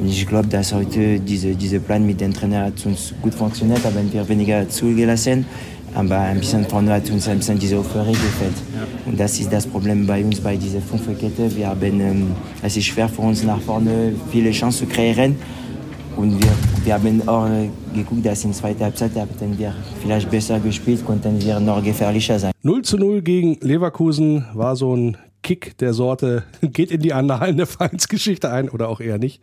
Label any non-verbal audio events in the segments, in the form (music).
Und ich glaube, dass heute diese, diese Plan mit dem Trainer hat uns gut funktioniert, haben wir weniger zugelassen. Aber ein bisschen vorne hat uns ein bisschen diese Euphorie gefällt. Und das ist das Problem bei uns, bei dieser Fünferkette. Wir haben, ähm, es ist schwer für uns nach vorne viele Chancen zu kreieren. Und wir, wir haben auch geguckt, dass in zweiter Halbzeit hatten wir vielleicht besser gespielt, konnten wir noch gefährlicher sein. 0 zu 0 gegen Leverkusen war so ein Kick der Sorte (laughs) geht in die Annalen der Vereinsgeschichte ein oder auch eher nicht.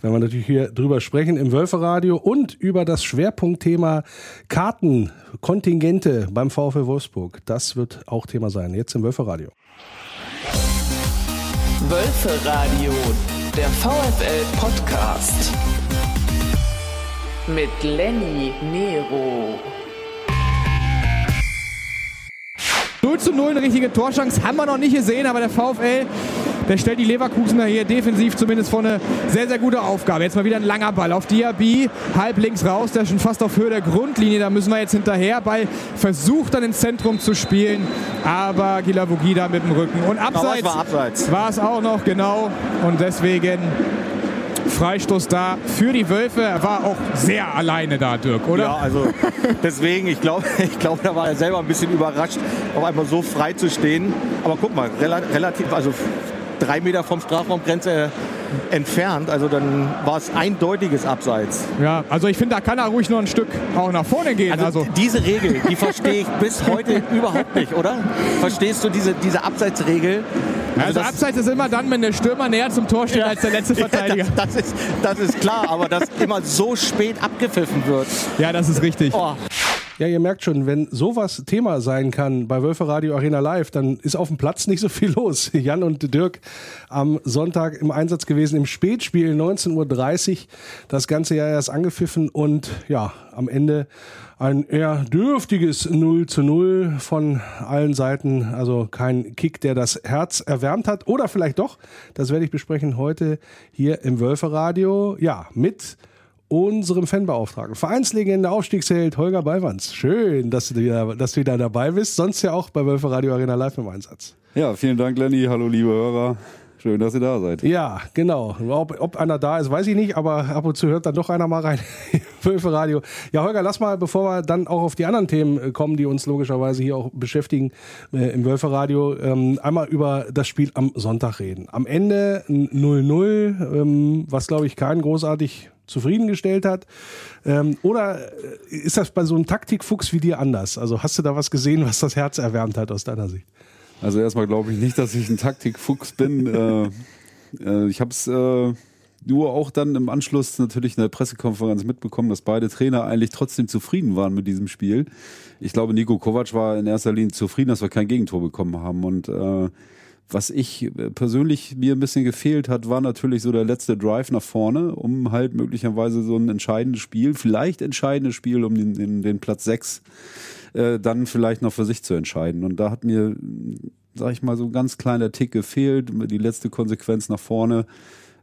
Wenn wir natürlich hier drüber sprechen im Wölferadio und über das Schwerpunktthema Karten, Kontingente beim VfL Wolfsburg. Das wird auch Thema sein. Jetzt im Wölferadio. Wölferadio, der VfL Podcast mit Lenny Nero. 0 zu 0, eine richtige Torschance haben wir noch nicht gesehen, aber der VfL, der stellt die Leverkusener hier defensiv zumindest vor eine sehr, sehr gute Aufgabe. Jetzt mal wieder ein langer Ball auf Diaby, halb links raus, der ist schon fast auf Höhe der Grundlinie, da müssen wir jetzt hinterher. Ball versucht dann ins Zentrum zu spielen, aber Gilavogi da mit dem Rücken. Und war, abseits. war es auch noch, genau. Und deswegen Freistoß da für die Wölfe. Er war auch sehr alleine da, Dirk, oder? Ja, also deswegen, ich glaube, (laughs) ich glaub, da war er selber ein bisschen überrascht, auf einmal so frei zu stehen. Aber guck mal, relativ, also drei Meter vom Strafraumgrenze entfernt. Also dann war es eindeutiges Abseits. Ja, also ich finde, da kann er ruhig noch ein Stück auch nach vorne gehen. Also, also. diese Regel, die verstehe ich bis heute (laughs) überhaupt nicht, oder? Verstehst du diese, diese Abseitsregel? Also, also Abseits ist immer dann, wenn der Stürmer näher zum Tor steht ja, als der letzte Verteidiger. (laughs) Ja, das, das, ist, das ist klar, aber dass immer so spät abgepfiffen wird. Ja, das ist richtig. Oh. Ja, ihr merkt schon, wenn sowas Thema sein kann bei Wölfe Radio Arena Live, dann ist auf dem Platz nicht so viel (laughs) los. Jan und Dirk am Sonntag im Einsatz gewesen im Spätspiel 19.30 Uhr. Das ganze Jahr erst angepfiffen und ja, am Ende ein eher dürftiges 0 zu 0 von allen Seiten. Also kein Kick, der das Herz erwärmt hat. Oder vielleicht doch. Das werde ich besprechen heute hier im Wölferadio. Ja, mit unserem Fanbeauftragten, Vereinslegende, Aufstiegsheld Holger Ballwanz. Schön, dass du, wieder, dass du wieder dabei bist. Sonst ja auch bei Wölferadio Arena Live im Einsatz. Ja, vielen Dank, Lenny. Hallo, liebe Hörer. Schön, dass ihr da seid. Ja, genau. Ob, ob, einer da ist, weiß ich nicht, aber ab und zu hört dann doch einer mal rein. (laughs) Wölfe Radio. Ja, Holger, lass mal, bevor wir dann auch auf die anderen Themen äh, kommen, die uns logischerweise hier auch beschäftigen äh, im Wölfe Radio, ähm, einmal über das Spiel am Sonntag reden. Am Ende 0-0, ähm, was glaube ich keinen großartig zufriedengestellt hat? Ähm, oder äh, ist das bei so einem Taktikfuchs wie dir anders? Also hast du da was gesehen, was das Herz erwärmt hat aus deiner Sicht? Also erstmal glaube ich nicht, dass ich ein Taktikfuchs bin. (laughs) äh, äh, ich habe es äh, nur auch dann im Anschluss natürlich in der Pressekonferenz mitbekommen, dass beide Trainer eigentlich trotzdem zufrieden waren mit diesem Spiel. Ich glaube, Nico Kovac war in erster Linie zufrieden, dass wir kein Gegentor bekommen haben. Und äh, was ich persönlich mir ein bisschen gefehlt hat, war natürlich so der letzte Drive nach vorne, um halt möglicherweise so ein entscheidendes Spiel, vielleicht entscheidendes Spiel um den, den, den Platz 6 äh, dann vielleicht noch für sich zu entscheiden. Und da hat mir, sag ich mal, so ein ganz kleiner Tick gefehlt, die letzte Konsequenz nach vorne.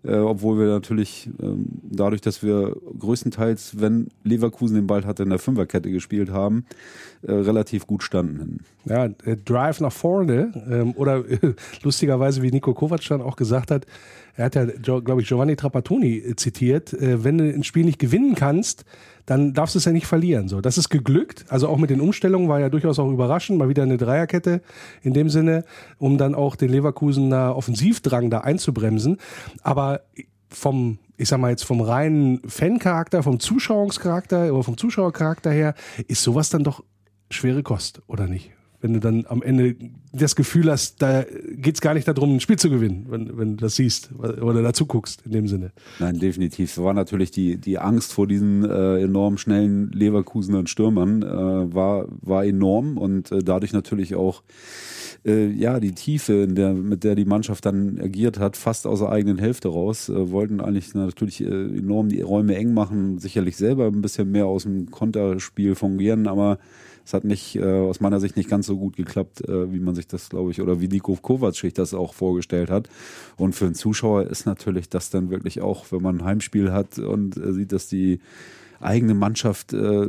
Äh, obwohl wir natürlich ähm, dadurch, dass wir größtenteils, wenn Leverkusen den Ball hatte, in der Fünferkette gespielt haben, äh, relativ gut standen. Ja, äh, Drive nach vorne ähm, oder lustigerweise, wie Nico Kovac dann auch gesagt hat, er hat ja, glaube ich, Giovanni Trapattoni äh, zitiert, äh, wenn du ein Spiel nicht gewinnen kannst, dann darfst du es ja nicht verlieren. So, das ist geglückt. Also auch mit den Umstellungen war ja durchaus auch überraschend. Mal wieder eine Dreierkette in dem Sinne, um dann auch den Leverkusener Offensivdrang da einzubremsen. Aber vom, ich sag mal jetzt vom reinen Fancharakter, vom Zuschauungscharakter oder vom Zuschauercharakter her, ist sowas dann doch schwere Kost, oder nicht? wenn du dann am Ende das Gefühl hast, da geht es gar nicht darum, ein Spiel zu gewinnen, wenn, wenn du das siehst oder dazu guckst in dem Sinne. Nein, definitiv. War natürlich die, die Angst vor diesen äh, enorm schnellen Leverkusener Stürmern äh, war, war enorm und äh, dadurch natürlich auch äh, ja, die Tiefe, der, mit der die Mannschaft dann agiert hat, fast aus der eigenen Hälfte raus, äh, wollten eigentlich natürlich äh, enorm die Räume eng machen, sicherlich selber ein bisschen mehr aus dem Konterspiel fungieren, aber es hat nicht, äh, aus meiner Sicht nicht ganz so gut geklappt, äh, wie man sich das, glaube ich, oder wie Nico Kovac sich das auch vorgestellt hat. Und für einen Zuschauer ist natürlich das dann wirklich auch, wenn man ein Heimspiel hat und äh, sieht, dass die eigene Mannschaft äh,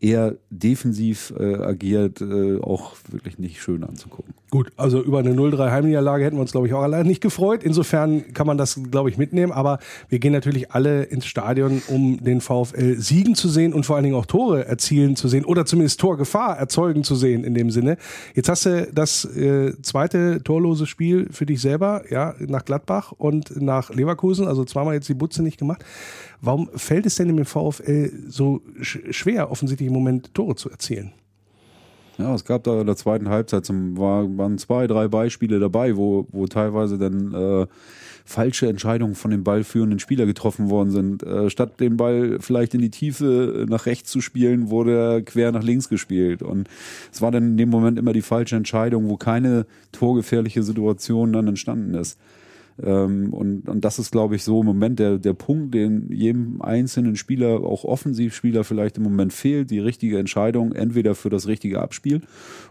eher defensiv äh, agiert, äh, auch wirklich nicht schön anzugucken. Gut, also über eine 0-3 Heimniederlage hätten wir uns, glaube ich, auch allein nicht gefreut. Insofern kann man das, glaube ich, mitnehmen. Aber wir gehen natürlich alle ins Stadion, um den VfL siegen zu sehen und vor allen Dingen auch Tore erzielen zu sehen oder zumindest Torgefahr erzeugen zu sehen in dem Sinne. Jetzt hast du das äh, zweite torlose Spiel für dich selber, ja, nach Gladbach und nach Leverkusen, also zweimal jetzt die Butze nicht gemacht. Warum fällt es denn im VfL so sch schwer, offensichtlich im Moment Tore zu erzielen? Ja, es gab da in der zweiten Halbzeit zum, war, waren zwei, drei Beispiele dabei, wo, wo teilweise dann äh, falsche Entscheidungen von dem ballführenden Spieler getroffen worden sind. Äh, statt den Ball vielleicht in die Tiefe nach rechts zu spielen, wurde er quer nach links gespielt. Und es war dann in dem Moment immer die falsche Entscheidung, wo keine torgefährliche Situation dann entstanden ist. Ähm, und, und das ist, glaube ich, so im Moment der, der Punkt, den jedem einzelnen Spieler, auch Offensivspieler vielleicht im Moment fehlt, die richtige Entscheidung entweder für das richtige Abspiel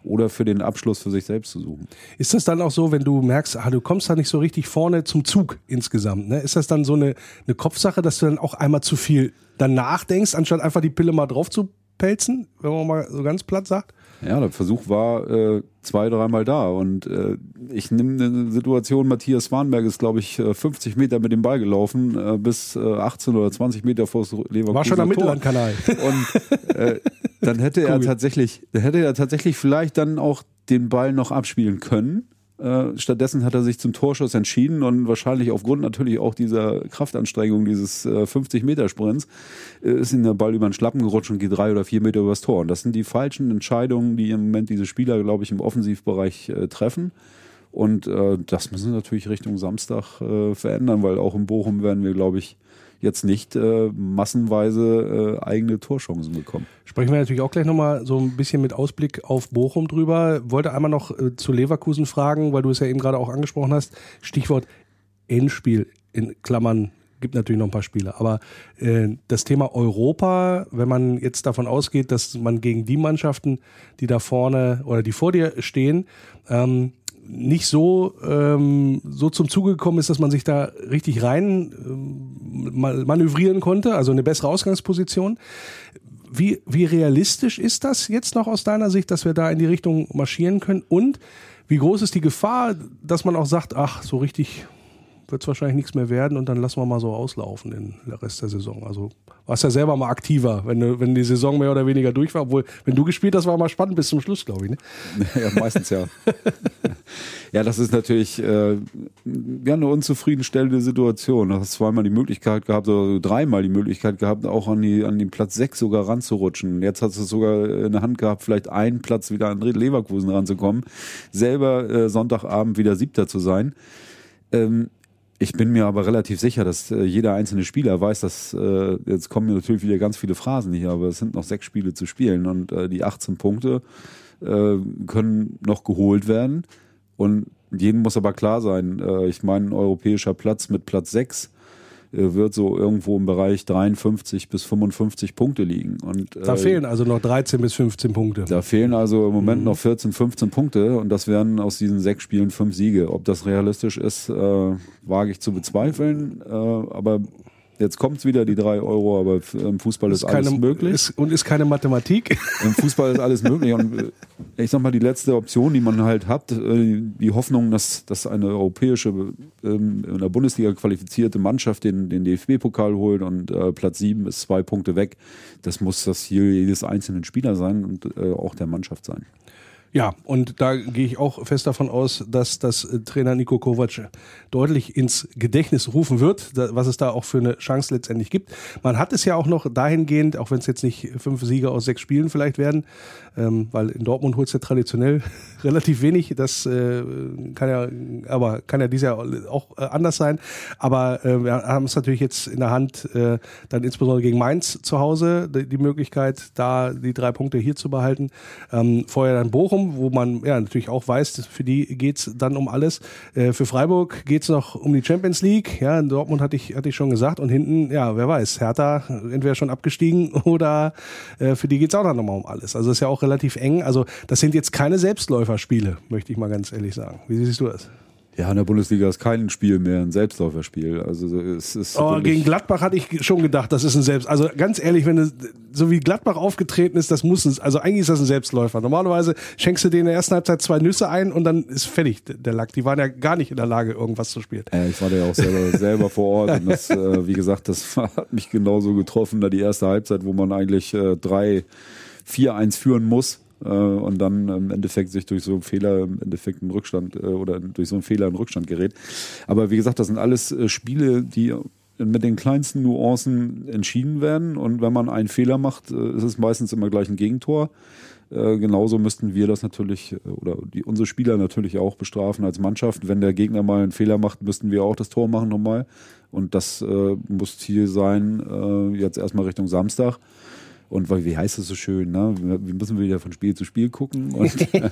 oder für den Abschluss für sich selbst zu suchen. Ist das dann auch so, wenn du merkst, ah, du kommst da nicht so richtig vorne zum Zug insgesamt? Ne? Ist das dann so eine, eine Kopfsache, dass du dann auch einmal zu viel danach denkst, anstatt einfach die Pille mal drauf zu pelzen, wenn man mal so ganz platt sagt? Ja, der Versuch war äh, zwei, dreimal da. Und äh, ich nehme eine Situation, Matthias Warnberg ist, glaube ich, 50 Meter mit dem Ball gelaufen, äh, bis äh, 18 oder 20 Meter vor das Leverkusen. War schon am Mittellandkanal. Und äh, dann hätte er (laughs) tatsächlich, dann hätte er tatsächlich vielleicht dann auch den Ball noch abspielen können. Äh, stattdessen hat er sich zum Torschuss entschieden und wahrscheinlich aufgrund natürlich auch dieser Kraftanstrengung dieses äh, 50-Meter-Sprints äh, ist ihm der Ball über den Schlappen gerutscht und geht drei oder vier Meter übers Tor. Und das sind die falschen Entscheidungen, die im Moment diese Spieler, glaube ich, im Offensivbereich äh, treffen. Und äh, das müssen wir natürlich Richtung Samstag verändern, weil auch in Bochum werden wir, glaube ich, jetzt nicht äh, massenweise äh, eigene Torchancen bekommen. Sprechen wir natürlich auch gleich nochmal so ein bisschen mit Ausblick auf Bochum drüber. Wollte einmal noch äh, zu Leverkusen fragen, weil du es ja eben gerade auch angesprochen hast. Stichwort Endspiel in Klammern gibt natürlich noch ein paar Spiele. Aber äh, das Thema Europa, wenn man jetzt davon ausgeht, dass man gegen die Mannschaften, die da vorne oder die vor dir stehen, ähm, nicht so, ähm, so zum Zuge gekommen ist, dass man sich da richtig rein ähm, manövrieren konnte, also eine bessere Ausgangsposition. Wie, wie realistisch ist das jetzt noch aus deiner Sicht, dass wir da in die Richtung marschieren können? Und wie groß ist die Gefahr, dass man auch sagt, ach, so richtig wird es wahrscheinlich nichts mehr werden und dann lassen wir mal so auslaufen der Rest der Saison. Also warst ja selber mal aktiver, wenn, du, wenn die Saison mehr oder weniger durch war. Obwohl, wenn du gespielt hast, war mal spannend bis zum Schluss, glaube ich. Ne? (laughs) Ja, meistens ja. (laughs) ja, das ist natürlich äh, ja, eine unzufriedenstellende Situation. Du hast zweimal die Möglichkeit gehabt, oder dreimal die Möglichkeit gehabt, auch an, die, an den Platz sechs sogar ranzurutschen. Jetzt hast du sogar in der Hand gehabt, vielleicht einen Platz wieder an Leverkusen ranzukommen. Selber äh, Sonntagabend wieder Siebter zu sein. Ähm, ich bin mir aber relativ sicher, dass äh, jeder einzelne Spieler weiß, dass äh, jetzt kommen mir natürlich wieder ganz viele Phrasen hier, aber es sind noch sechs Spiele zu spielen und äh, die 18 Punkte äh, können noch geholt werden. Und jedem muss aber klar sein, äh, ich meine, ein europäischer Platz mit Platz sechs äh, wird so irgendwo im Bereich 53 bis 55 Punkte liegen. Und, da äh, fehlen also noch 13 bis 15 Punkte. Da fehlen also im Moment mhm. noch 14, 15 Punkte und das wären aus diesen sechs Spielen fünf Siege. Ob das realistisch ist, äh, wage ich zu bezweifeln. Äh, aber Jetzt kommt es wieder, die drei Euro, aber im Fußball ist, ist alles möglich. Ist, und ist keine Mathematik. (laughs) Im Fußball ist alles möglich. Und äh, ich sag mal, die letzte Option, die man halt hat, äh, die Hoffnung, dass, dass eine europäische, ähm, in der Bundesliga qualifizierte Mannschaft den, den DFB-Pokal holt und äh, Platz sieben ist zwei Punkte weg. Das muss das hier jedes einzelnen Spieler sein und äh, auch der Mannschaft sein. Ja, und da gehe ich auch fest davon aus, dass das äh, Trainer Niko Kovac deutlich ins Gedächtnis rufen wird, was es da auch für eine Chance letztendlich gibt. Man hat es ja auch noch dahingehend, auch wenn es jetzt nicht fünf Siege aus sechs Spielen vielleicht werden, ähm, weil in Dortmund es ja traditionell (laughs) relativ wenig. Das äh, kann ja, aber kann ja dieses Jahr auch äh, anders sein. Aber äh, wir haben es natürlich jetzt in der Hand, äh, dann insbesondere gegen Mainz zu Hause die, die Möglichkeit, da die drei Punkte hier zu behalten. Ähm, vorher dann Bochum, wo man ja natürlich auch weiß, für die geht's dann um alles. Äh, für Freiburg geht's noch um die Champions League. Ja, in Dortmund hatte ich hatte ich schon gesagt und hinten, ja, wer weiß, Hertha entweder schon abgestiegen (laughs) oder äh, für die geht's auch dann nochmal um alles. Also ist ja auch relativ eng. Also das sind jetzt keine Selbstläuferspiele, möchte ich mal ganz ehrlich sagen. Wie siehst du das? Ja, in der Bundesliga ist kein Spiel mehr ein Selbstläuferspiel. Also es ist Oh, gegen Gladbach hatte ich schon gedacht, das ist ein Selbst. Also ganz ehrlich, wenn du, so wie Gladbach aufgetreten ist, das muss es. Also eigentlich ist das ein Selbstläufer. Normalerweise schenkst du denen in der ersten Halbzeit zwei Nüsse ein und dann ist fertig der Lack. Die waren ja gar nicht in der Lage, irgendwas zu spielen. Ja, ich war da ja auch selber, (laughs) selber vor Ort und das, äh, wie gesagt, das (laughs) hat mich genauso getroffen, da die erste Halbzeit, wo man eigentlich äh, 3, 4-1 führen muss äh, und dann im Endeffekt sich durch so einen Fehler im Endeffekt einen Rückstand äh, oder durch so einen Fehler in Rückstand gerät. Aber wie gesagt, das sind alles äh, Spiele, die mit den kleinsten Nuancen entschieden werden und wenn man einen Fehler macht, äh, ist es meistens immer gleich ein Gegentor. Äh, genauso müssten wir das natürlich äh, oder die, unsere Spieler natürlich auch bestrafen als Mannschaft. Wenn der Gegner mal einen Fehler macht, müssten wir auch das Tor machen nochmal. Und das äh, muss Ziel sein, äh, jetzt erstmal Richtung Samstag. Und wie heißt es so schön, ne? Wir wir müssen wieder von Spiel zu Spiel gucken. Und, (laughs) äh,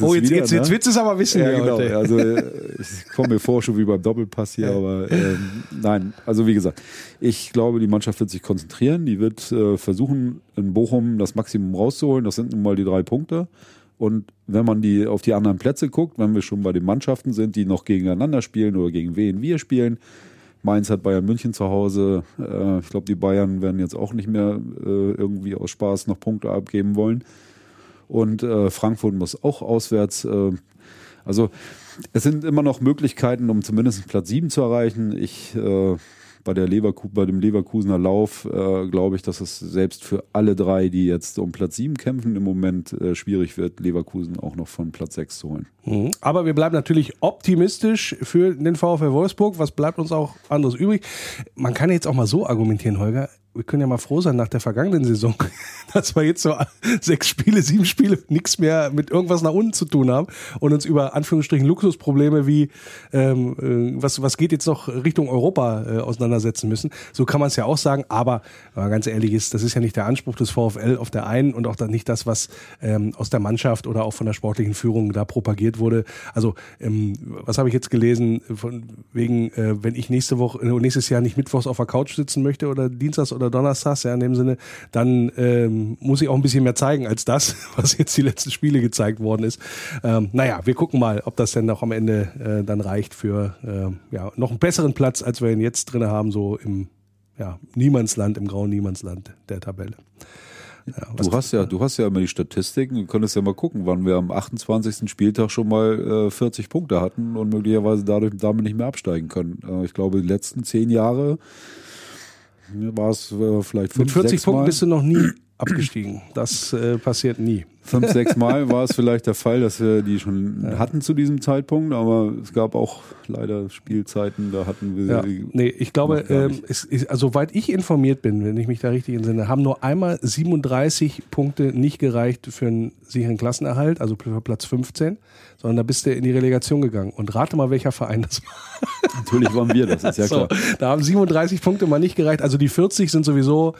Oh, jetzt, wieder, jetzt, jetzt ne? willst du es aber wissen. Ja, genau. heute. Also äh, ich komme mir vor, schon wie beim Doppelpass hier, aber ähm, nein, also wie gesagt, ich glaube, die Mannschaft wird sich konzentrieren, die wird äh, versuchen, in Bochum das Maximum rauszuholen. Das sind nun mal die drei Punkte. Und wenn man die auf die anderen Plätze guckt, wenn wir schon bei den Mannschaften sind, die noch gegeneinander spielen oder gegen wen wir spielen, Mainz hat Bayern München zu Hause. Äh, ich glaube, die Bayern werden jetzt auch nicht mehr äh, irgendwie aus Spaß noch Punkte abgeben wollen. Und äh, Frankfurt muss auch auswärts. Äh, also es sind immer noch Möglichkeiten, um zumindest Platz 7 zu erreichen. Ich äh, bei der Leverku bei dem Leverkusener Lauf äh, glaube ich, dass es selbst für alle drei, die jetzt um Platz 7 kämpfen, im Moment äh, schwierig wird, Leverkusen auch noch von Platz 6 zu holen. Mhm. Aber wir bleiben natürlich optimistisch für den VfL Wolfsburg. Was bleibt uns auch anderes übrig? Man kann jetzt auch mal so argumentieren, Holger. Wir können ja mal froh sein nach der vergangenen Saison, (laughs) dass wir jetzt so sechs Spiele, sieben Spiele nichts mehr mit irgendwas nach unten zu tun haben und uns über Anführungsstrichen Luxusprobleme wie ähm, äh, was was geht jetzt noch Richtung Europa äh, auseinandersetzen müssen. So kann man es ja auch sagen. Aber wenn man ganz ehrlich ist, das ist ja nicht der Anspruch des VfL auf der einen und auch dann nicht das, was ähm, aus der Mannschaft oder auch von der sportlichen Führung da propagiert wurde. Also ähm, was habe ich jetzt gelesen von wegen, äh, wenn ich nächste Woche äh, nächstes Jahr nicht mittwochs auf der Couch sitzen möchte oder dienstags oder donnerstags, ja in dem Sinne, dann ähm, muss ich auch ein bisschen mehr zeigen als das, (laughs) was jetzt die letzten Spiele gezeigt worden ist. Ähm, naja, wir gucken mal, ob das denn auch am Ende äh, dann reicht für äh, ja noch einen besseren Platz, als wir ihn jetzt drin haben, so im ja, Niemandsland, im grauen Niemandsland der Tabelle. Ja, Du hast ja, du hast ja immer die Statistiken. Du könntest ja mal gucken, wann wir am 28. Spieltag schon mal äh, 40 Punkte hatten und möglicherweise dadurch damit nicht mehr absteigen können. Äh, ich glaube, die letzten zehn Jahre ja, war es äh, vielleicht Mit fünf, 40 sechs Punkten Mal. bist du noch nie abgestiegen. Das äh, passiert nie. Fünf, sechs (laughs) Mal war es vielleicht der Fall, dass wir die schon hatten zu diesem Zeitpunkt, aber es gab auch leider Spielzeiten, da hatten wir Ja, nee, ich glaube, ähm, es, ist, also, soweit ich informiert bin, wenn ich mich da richtig entsinne, haben nur einmal 37 Punkte nicht gereicht für einen sicheren Klassenerhalt, also für Platz 15, sondern da bist du in die Relegation gegangen. Und rate mal, welcher Verein das war. Natürlich waren wir das, ist ja (laughs) so, klar. da haben 37 Punkte mal nicht gereicht. Also die 40 sind sowieso.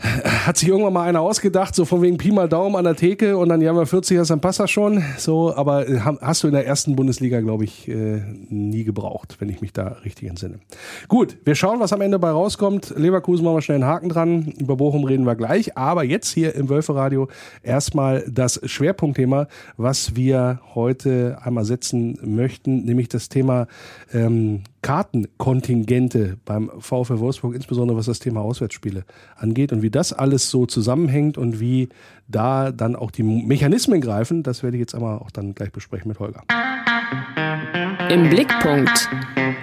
Hat sich irgendwann mal einer ausgedacht, so von wegen Pi mal Daumen an der Theke und dann, ja, wir 40 hast, dann passt das schon. So, aber äh, hast du in der ersten Bundesliga, glaube ich, äh, nie gebraucht, wenn ich mich da richtig entsinne. Gut, wir schauen, was am Ende bei rauskommt. Leverkusen machen wir schnell einen Haken dran. Über Bochum reden wir gleich. Aber jetzt hier im Wölferadio erstmal das Schwerpunktthema, was wir heute einmal setzen möchten, nämlich das Thema ähm, Kartenkontingente beim VfL Wolfsburg, insbesondere was das Thema Auswärtsspiele angeht und wie das alles so zusammenhängt und wie da dann auch die Mechanismen greifen, das werde ich jetzt einmal auch dann gleich besprechen mit Holger. Im Blickpunkt.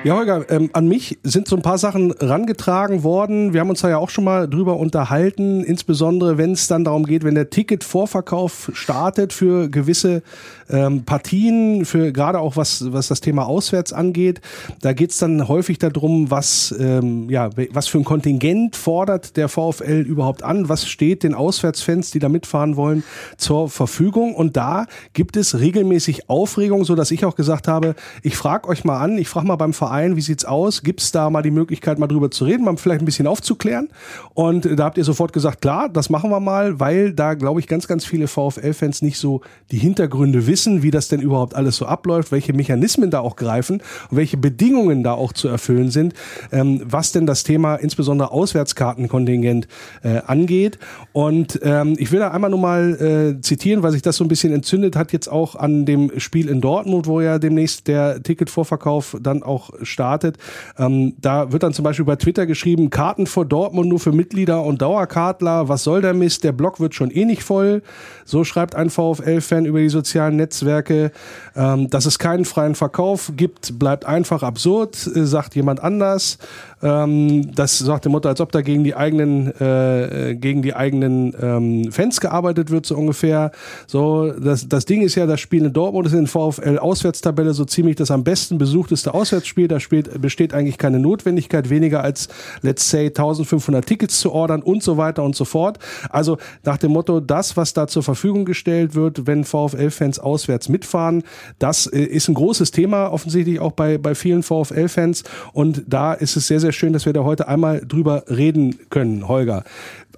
Ja, Holger, ähm, an mich sind so ein paar Sachen rangetragen worden. Wir haben uns da ja auch schon mal drüber unterhalten, insbesondere wenn es dann darum geht, wenn der Ticketvorverkauf startet für gewisse ähm, Partien, für gerade auch was, was das Thema auswärts angeht. Da geht es dann häufig darum, was, ähm, ja, was für ein Kontingent fordert der VfL überhaupt an, was steht den Auswärtsfans, die da mitfahren wollen, zur Verfügung. Und da gibt es regelmäßig Aufregung, so dass ich auch gesagt habe, ich frage euch mal an, ich frage mal beim Verein, wie sieht's aus? Gibt es da mal die Möglichkeit, mal drüber zu reden, mal vielleicht ein bisschen aufzuklären? Und da habt ihr sofort gesagt, klar, das machen wir mal, weil da, glaube ich, ganz, ganz viele VfL-Fans nicht so die Hintergründe wissen, wie das denn überhaupt alles so abläuft, welche Mechanismen da auch greifen und welche Bedingungen da auch zu erfüllen sind, ähm, was denn das Thema insbesondere Auswärtskartenkontingent äh, angeht. Und ähm, ich will da einmal nur mal äh, zitieren, weil sich das so ein bisschen entzündet hat, jetzt auch an dem Spiel in Dortmund, wo ja demnächst der Ticketvorverkauf dann auch startet. Ähm, da wird dann zum Beispiel bei Twitter geschrieben, Karten vor Dortmund nur für Mitglieder und Dauerkartler. Was soll der Mist? Der Blog wird schon eh nicht voll. So schreibt ein VfL-Fan über die sozialen Netzwerke. Ähm, dass es keinen freien Verkauf gibt, bleibt einfach absurd, äh, sagt jemand anders. Ähm, das sagt die Mutter, als ob da gegen die eigenen, äh, gegen die eigenen ähm, Fans gearbeitet wird, so ungefähr. So, das, das Ding ist ja, das Spiel in Dortmund ist in VfL-Auswärtstabelle so ziemlich das am besten besuchteste Auswärtsspiel. Da spielt, besteht eigentlich keine Notwendigkeit, weniger als, let's say, 1500 Tickets zu ordern und so weiter und so fort. Also nach dem Motto, das, was da zur Verfügung gestellt wird, wenn VfL-Fans auswärts mitfahren, das äh, ist ein großes Thema, offensichtlich auch bei, bei vielen VfL-Fans. Und da ist es sehr, sehr schön, dass wir da heute einmal drüber reden können, Holger.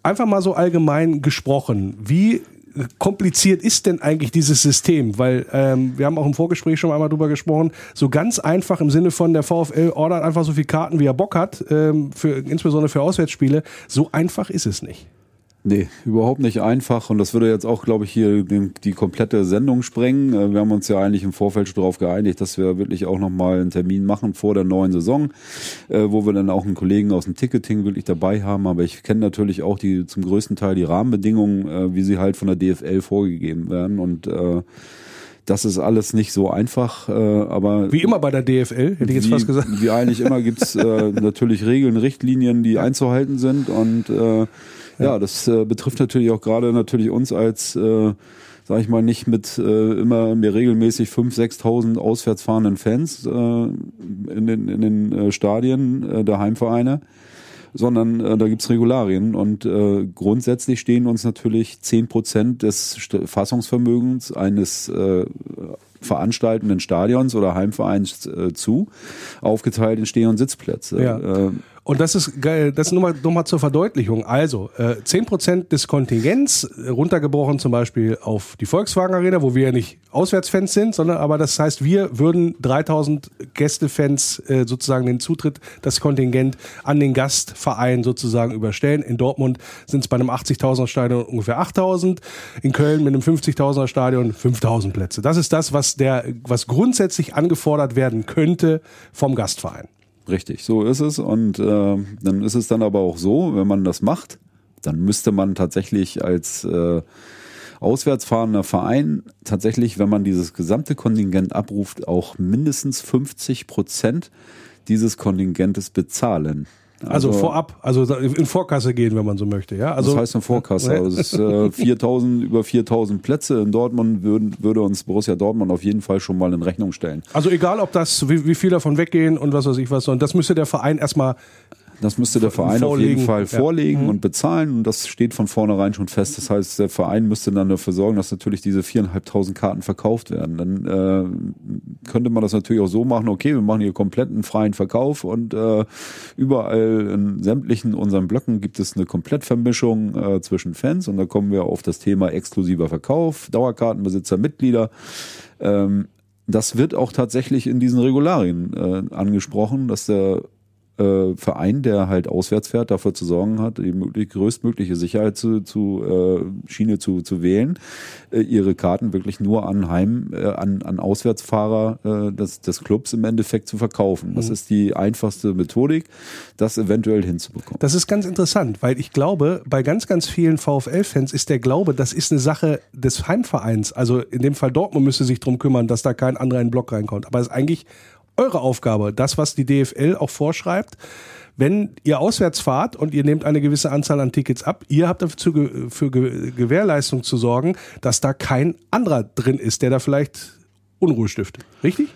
Einfach mal so allgemein gesprochen. Wie kompliziert ist denn eigentlich dieses System? Weil ähm, wir haben auch im Vorgespräch schon einmal drüber gesprochen, so ganz einfach im Sinne von der VfL ordert einfach so viele Karten, wie er Bock hat, ähm, für, insbesondere für Auswärtsspiele. So einfach ist es nicht. Nee, überhaupt nicht einfach. Und das würde jetzt auch, glaube ich, hier die, die komplette Sendung sprengen. Äh, wir haben uns ja eigentlich im Vorfeld schon darauf geeinigt, dass wir wirklich auch nochmal einen Termin machen vor der neuen Saison, äh, wo wir dann auch einen Kollegen aus dem Ticketing wirklich dabei haben. Aber ich kenne natürlich auch die zum größten Teil die Rahmenbedingungen, äh, wie sie halt von der DFL vorgegeben werden. Und äh, das ist alles nicht so einfach, äh, aber wie immer bei der DFL hätte ich jetzt wie, fast gesagt. Wie eigentlich immer gibt's äh, natürlich Regeln, Richtlinien, die einzuhalten sind und äh, ja, das äh, betrifft natürlich auch gerade natürlich uns als, äh, sag ich mal, nicht mit äh, immer mehr regelmäßig 5.000, 6.000 auswärts fahrenden Fans äh, in den, in den äh, Stadien äh, der Heimvereine, sondern äh, da gibt's Regularien und äh, grundsätzlich stehen uns natürlich 10 Prozent des Fassungsvermögens eines äh, veranstaltenden Stadions oder Heimvereins äh, zu, aufgeteilt in Steh- und Sitzplätze. Ja. Äh, und das ist geil, das nur mal, nur mal zur Verdeutlichung. Also, äh, 10% des Kontingents, äh, runtergebrochen zum Beispiel auf die Volkswagen Arena, wo wir ja nicht Auswärtsfans sind, sondern aber das heißt, wir würden 3000 Gästefans äh, sozusagen den Zutritt, das Kontingent an den Gastverein sozusagen überstellen. In Dortmund sind es bei einem 80.000er Stadion ungefähr 8000, in Köln mit einem 50.000er Stadion 5000 Plätze. Das ist das, was der, was grundsätzlich angefordert werden könnte vom Gastverein. Richtig, so ist es. Und äh, dann ist es dann aber auch so, wenn man das macht, dann müsste man tatsächlich als äh, auswärts fahrender Verein tatsächlich, wenn man dieses gesamte Kontingent abruft, auch mindestens 50 Prozent dieses Kontingentes bezahlen. Also, also, vorab, also in Vorkasse gehen, wenn man so möchte, ja. Also das heißt in Vorkasse. Also ist äh, 4000 über 4000 Plätze in Dortmund würden, würde uns Borussia Dortmund auf jeden Fall schon mal in Rechnung stellen. Also egal, ob das wie, wie viel davon weggehen und was weiß ich was, und das müsste der Verein erstmal das müsste der Verein vorlegen. auf jeden Fall vorlegen ja. und bezahlen und das steht von vornherein schon fest. Das heißt, der Verein müsste dann dafür sorgen, dass natürlich diese viereinhalbtausend Karten verkauft werden. Dann äh, könnte man das natürlich auch so machen, okay, wir machen hier komplett einen freien Verkauf und äh, überall in sämtlichen unseren Blöcken gibt es eine Komplettvermischung äh, zwischen Fans und da kommen wir auf das Thema exklusiver Verkauf, Dauerkartenbesitzer, Mitglieder. Ähm, das wird auch tatsächlich in diesen Regularien äh, angesprochen, dass der äh, Verein, der halt auswärts fährt, dafür zu sorgen hat, die möglich, größtmögliche Sicherheit zu, zu äh, Schiene zu, zu wählen, äh, ihre Karten wirklich nur an Heim, äh, an, an Auswärtsfahrer äh, des, des Clubs im Endeffekt zu verkaufen. Das mhm. ist die einfachste Methodik, das eventuell hinzubekommen. Das ist ganz interessant, weil ich glaube, bei ganz, ganz vielen VfL-Fans ist der Glaube, das ist eine Sache des Heimvereins. Also in dem Fall Dortmund müsste sich drum kümmern, dass da kein anderer in den Block reinkommt. Aber es ist eigentlich eure Aufgabe, das, was die DFL auch vorschreibt. Wenn ihr auswärts fahrt und ihr nehmt eine gewisse Anzahl an Tickets ab, ihr habt dafür für Gewährleistung zu sorgen, dass da kein anderer drin ist, der da vielleicht Unruhe stiftet. Richtig?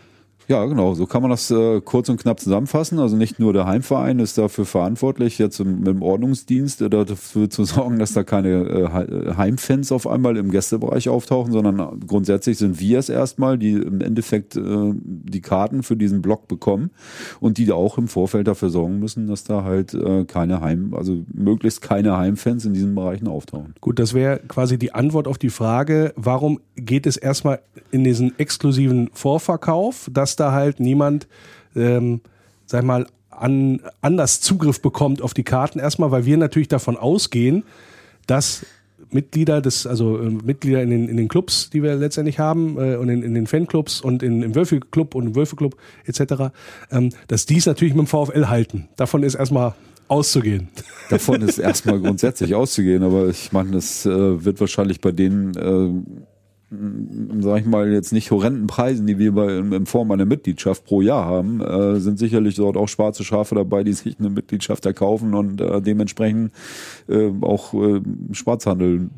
Ja, genau. So kann man das äh, kurz und knapp zusammenfassen. Also nicht nur der Heimverein ist dafür verantwortlich, jetzt im, im Ordnungsdienst äh, dafür zu (laughs) sorgen, dass da keine äh, Heimfans auf einmal im Gästebereich auftauchen, sondern grundsätzlich sind wir es erstmal, die im Endeffekt äh, die Karten für diesen Block bekommen und die auch im Vorfeld dafür sorgen müssen, dass da halt äh, keine Heim, also möglichst keine Heimfans in diesen Bereichen auftauchen. Gut, das wäre quasi die Antwort auf die Frage, warum geht es erstmal in diesen exklusiven Vorverkauf, dass da halt niemand, ähm, sag mal, an, anders Zugriff bekommt auf die Karten erstmal, weil wir natürlich davon ausgehen, dass Mitglieder des, also äh, Mitglieder in den, in den Clubs, die wir letztendlich haben, äh, und in, in den Fanclubs und in, im Wölfe-Club und im Wölfe-Club etc., ähm, dass die es natürlich mit dem VfL halten. Davon ist erstmal auszugehen. Davon ist erstmal grundsätzlich auszugehen, aber ich meine, das äh, wird wahrscheinlich bei denen äh, sag ich mal, jetzt nicht horrenden Preisen, die wir bei, in Form einer Mitgliedschaft pro Jahr haben, äh, sind sicherlich dort auch schwarze Schafe dabei, die sich eine Mitgliedschaft erkaufen und äh, dementsprechend äh, auch äh, Schwarzhandel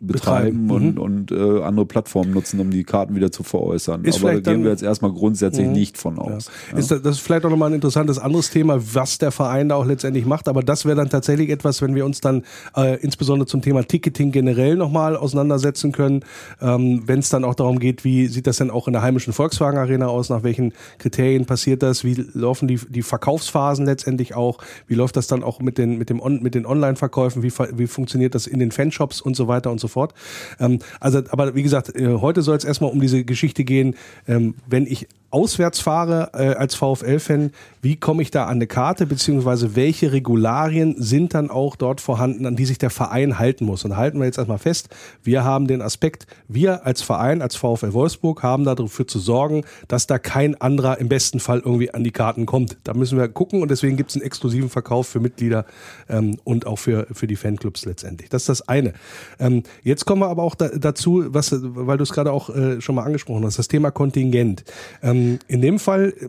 betreiben, Betreiben, und, mhm. und äh, andere Plattformen nutzen, um die Karten wieder zu veräußern. Ist Aber da gehen wir jetzt erstmal grundsätzlich Mhm. nicht von aus. Ja. Ist das, das ist vielleicht auch nochmal ein interessantes anderes Thema, was der Verein da auch letztendlich macht. Aber das wäre dann tatsächlich etwas, wenn wir uns dann äh, insbesondere zum Thema Ticketing generell nochmal auseinandersetzen können. Ähm, wenn es dann auch darum geht, wie sieht das denn auch in der heimischen Volkswagen Arena aus? Nach welchen Kriterien passiert das? Wie laufen die, die Verkaufsphasen letztendlich auch? Wie läuft das dann auch mit den, mit dem On, mit den Online-Verkäufen? Wie, wie funktioniert das in den Fanshops und so weiter und so fort? Ähm, also, aber wie gesagt, äh, heute soll es erstmal um diese Geschichte gehen, ähm, wenn ich auswärts fahre äh, als VfL-Fan, wie komme ich da an eine Karte, beziehungsweise welche Regularien sind dann auch dort vorhanden, an die sich der Verein halten muss. Und halten wir jetzt erstmal fest, wir haben den Aspekt, wir als Verein, als VfL Wolfsburg, haben dafür zu sorgen, dass da kein anderer im besten Fall irgendwie an die Karten kommt. Da müssen wir gucken und deswegen gibt es einen exklusiven Verkauf für Mitglieder ähm, und auch für, für die Fanclubs letztendlich. Das ist das eine. Ähm, jetzt kommen wir aber auch da, dazu, was, weil du es gerade auch äh, schon mal angesprochen hast, das Thema Kontingent. Ähm, in dem Fall äh,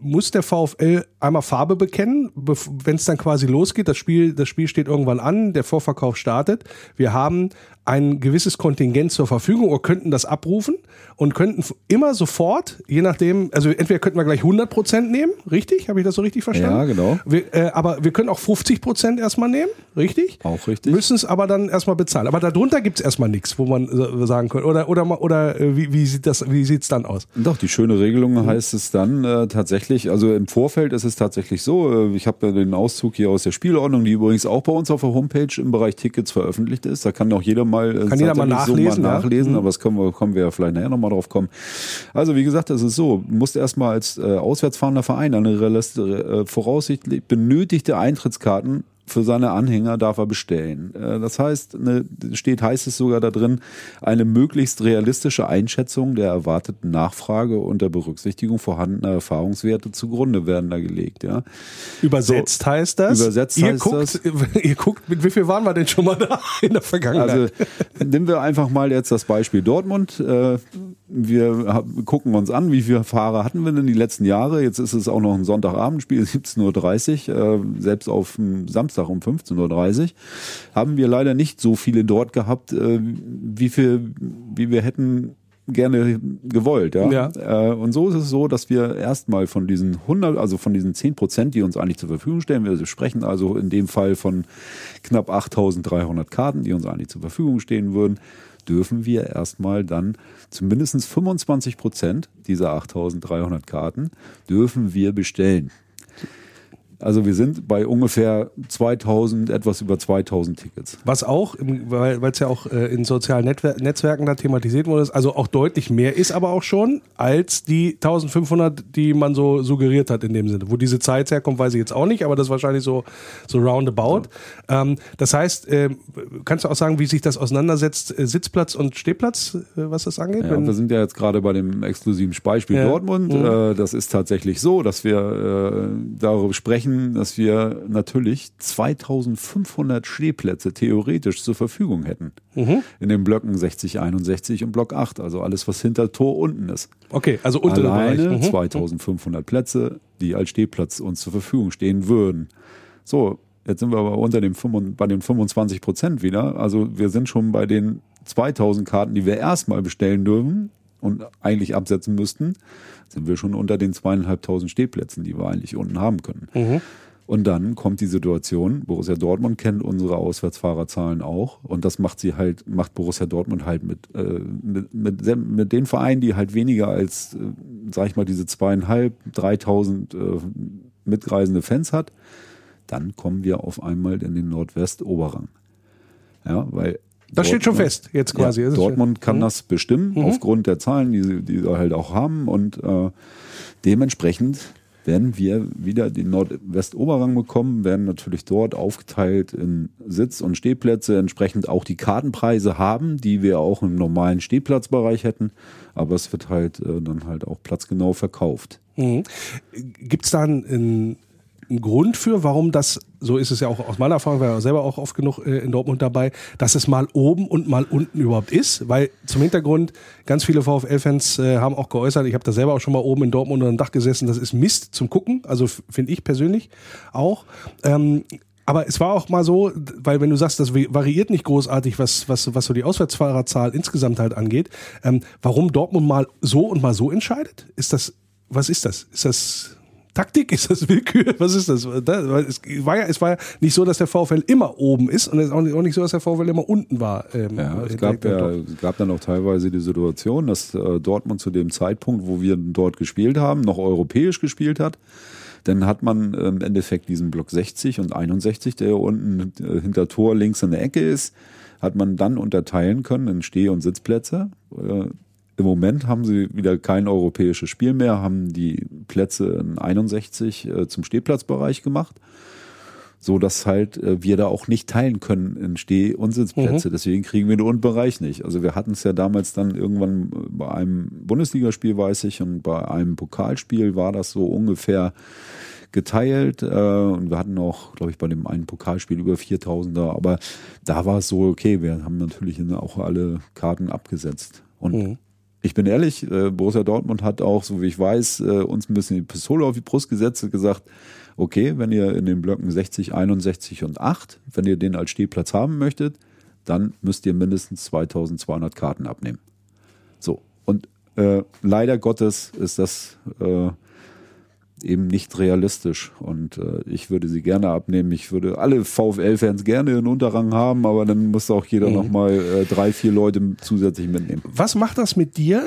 muss der VfL einmal Farbe bekennen, wenn es dann quasi losgeht. Das Spiel, das Spiel steht irgendwann an, der Vorverkauf startet. Wir haben ein gewisses Kontingent zur Verfügung oder könnten das abrufen und könnten immer sofort, je nachdem, also entweder könnten wir gleich 100 Prozent nehmen, richtig? Habe ich das so richtig verstanden? Ja, genau. Wir, äh, aber wir können auch 50 Prozent erstmal nehmen, richtig? Auch richtig. Müssen es aber dann erstmal bezahlen. Aber darunter gibt es erstmal nichts, wo man äh, sagen könnte. Oder, oder, oder äh, wie, wie sieht das, wie sieht's dann aus? Doch, die schöne Regelung heißt es dann äh, tatsächlich, also im Vorfeld ist es tatsächlich so, äh, ich habe den Auszug hier aus der Spielordnung, die übrigens auch bei uns auf der Homepage im Bereich Tickets veröffentlicht ist. Da kann auch jeder mal, äh, Kann jeder mal nachlesen, so ja. mal nachlesen, Mhm. aber das können wir, kommen wir ja vielleicht nachher nochmal drauf kommen. Also wie gesagt, es ist so, du musst erstmal als äh, auswärtsfahrender Verein eine äh, voraussichtlich benötigte Eintrittskarten für seine Anhänger darf er bestellen. Äh, Das heißt, ne, steht, heißt es sogar da drin, eine möglichst realistische Einschätzung der erwarteten Nachfrage unter Berücksichtigung vorhandener Erfahrungswerte zugrunde werden da gelegt. Ja. Übersetzt heißt das. Übersetzt ihr heißt guckt, (laughs) Ihr guckt, mit wie viel waren wir denn schon mal da in der Vergangenheit? Also nehmen wir einfach mal jetzt das Beispiel Dortmund. Äh, Wir gucken uns an, wie viele Fahrer hatten wir denn die letzten Jahre. Jetzt ist es auch noch ein Sonntagabendspiel, (laughs) 17.30 Uhr, äh, selbst auf dem Samstag um 15.30 Uhr. Haben wir leider nicht so viele dort gehabt, äh, wie, viel, wie wir hätten gerne gewollt. Ja? Ja. Äh, und so ist es so, dass wir erstmal von diesen 100, also von diesen 10 Prozent, die uns eigentlich zur Verfügung stellen, wir sprechen also in dem Fall von knapp 8.300 Karten, die uns eigentlich zur Verfügung stehen würden, dürfen wir erstmal dann zumindest 25 Prozent dieser 8.300 Karten dürfen wir bestellen. Also wir sind bei ungefähr 2000, etwas über 2000 Tickets. Was auch, weil es ja auch äh, in sozialen Netwer Netzwerken da thematisiert wurde, ist, also auch deutlich mehr ist aber auch schon als die 1500, die man so suggeriert hat in dem Sinne. Wo diese Zeit herkommt, weiß ich jetzt auch nicht, aber das ist wahrscheinlich so, so roundabout. Ähm, das heißt, äh, kannst du auch sagen, wie sich das auseinandersetzt, äh, Sitzplatz und Stehplatz, äh, was das angeht? Ja, wir sind ja jetzt gerade bei dem exklusiven Beispiel Ja. Dortmund. Mhm. Äh, das ist tatsächlich so, dass wir äh, darüber sprechen, dass wir natürlich 2500 Stehplätze theoretisch zur Verfügung hätten. Mhm. In den Blöcken 60, 61 und Block 8, also alles, was hinter Tor unten ist. okay, also unter Alleine. Mhm. 2500 Plätze, die als Stehplatz uns zur Verfügung stehen würden. So, jetzt sind wir aber unter dem, 25 bei den 25 Prozent wieder. Also wir sind schon bei den 2000 Karten, die wir erstmal bestellen dürfen und eigentlich absetzen müssten, sind wir schon unter den zweieinhalbtausend Stehplätzen, die wir eigentlich unten haben können. Mhm. Und dann kommt die Situation, Borussia Dortmund kennt unsere Auswärtsfahrerzahlen auch und das macht sie halt, macht Borussia Dortmund halt mit, äh, mit, mit, mit den Vereinen, die halt weniger als, äh, sag ich mal, diese zweieinhalb, dreitausend äh, mitreisende Fans hat, dann kommen wir auf einmal in den Nordwest-Oberrang. Ja, weil Das steht schon fest, jetzt quasi. ja, Dortmund kann Mhm. das bestimmen, Mhm. aufgrund der Zahlen, die sie, die sie halt auch haben. Und äh, dementsprechend werden wir wieder den Nordwestoberrang bekommen, werden natürlich dort aufgeteilt in Sitz- und Stehplätze, entsprechend auch die Kartenpreise haben, die wir auch im normalen Stehplatzbereich hätten. Aber es wird halt äh, dann halt auch platzgenau verkauft. Mhm. Gibt es da einen, einen Grund für, warum das, so ist es ja auch aus meiner Erfahrung, war ja selber auch oft genug äh, in Dortmund dabei, dass es mal oben und mal unten überhaupt ist? Weil zum Hintergrund, ganz viele VfL-Fans äh, haben auch geäußert, ich habe da selber auch schon mal oben in Dortmund unter dem Dach gesessen, das ist Mist zum Gucken, also finde ich persönlich auch. Ähm, aber es war auch mal so, weil wenn du sagst, das variiert nicht großartig, was, was, was so die Auswärtsfahrerzahl insgesamt halt angeht, ähm, warum Dortmund mal so und mal so entscheidet? Ist das, was ist das? Ist das Taktik? Ist das Willkür? Was ist das? Es war ja, es war ja nicht so, dass der VfL immer oben ist und es ist auch nicht, so, dass der VfL immer unten war. Ähm, ja, es gab, ja, gab dann auch teilweise die Situation, dass äh, Dortmund zu dem Zeitpunkt, wo wir dort gespielt haben, noch europäisch gespielt hat. Dann hat man im Endeffekt diesen Block 60 und 61, der unten äh, hinter Tor links in der Ecke ist, hat man dann unterteilen können in Steh- und Sitzplätze. Äh, im Moment haben sie wieder kein europäisches Spiel mehr, haben die Plätze in 61 äh, zum Stehplatzbereich gemacht, so dass halt äh, wir da auch nicht teilen können in Steh- und Sitzplätze. Mhm. Deswegen kriegen wir den Unterbereich nicht. Also wir hatten es ja damals dann irgendwann bei einem Bundesligaspiel, weiß ich, und bei einem Pokalspiel war das so ungefähr geteilt äh, und wir hatten auch, glaube ich, bei dem einen Pokalspiel über 4000er, aber da war es so, okay, wir haben natürlich auch alle Karten abgesetzt. Und mhm ich bin ehrlich, äh, Borussia Dortmund hat auch, so wie ich weiß, äh, uns ein bisschen die Pistole auf die Brust gesetzt und gesagt, okay, wenn ihr in den Blöcken 60, 61 und 8, wenn ihr den als Stehplatz haben möchtet, dann müsst ihr mindestens 2200 Karten abnehmen. So, und äh, leider Gottes ist das äh, eben nicht realistisch. Und äh, ich würde sie gerne abnehmen. Ich würde alle VfL-Fans gerne in Unterrang haben, aber dann muss auch jeder mhm. nochmal äh, drei, vier Leute zusätzlich mitnehmen. Was macht das mit dir,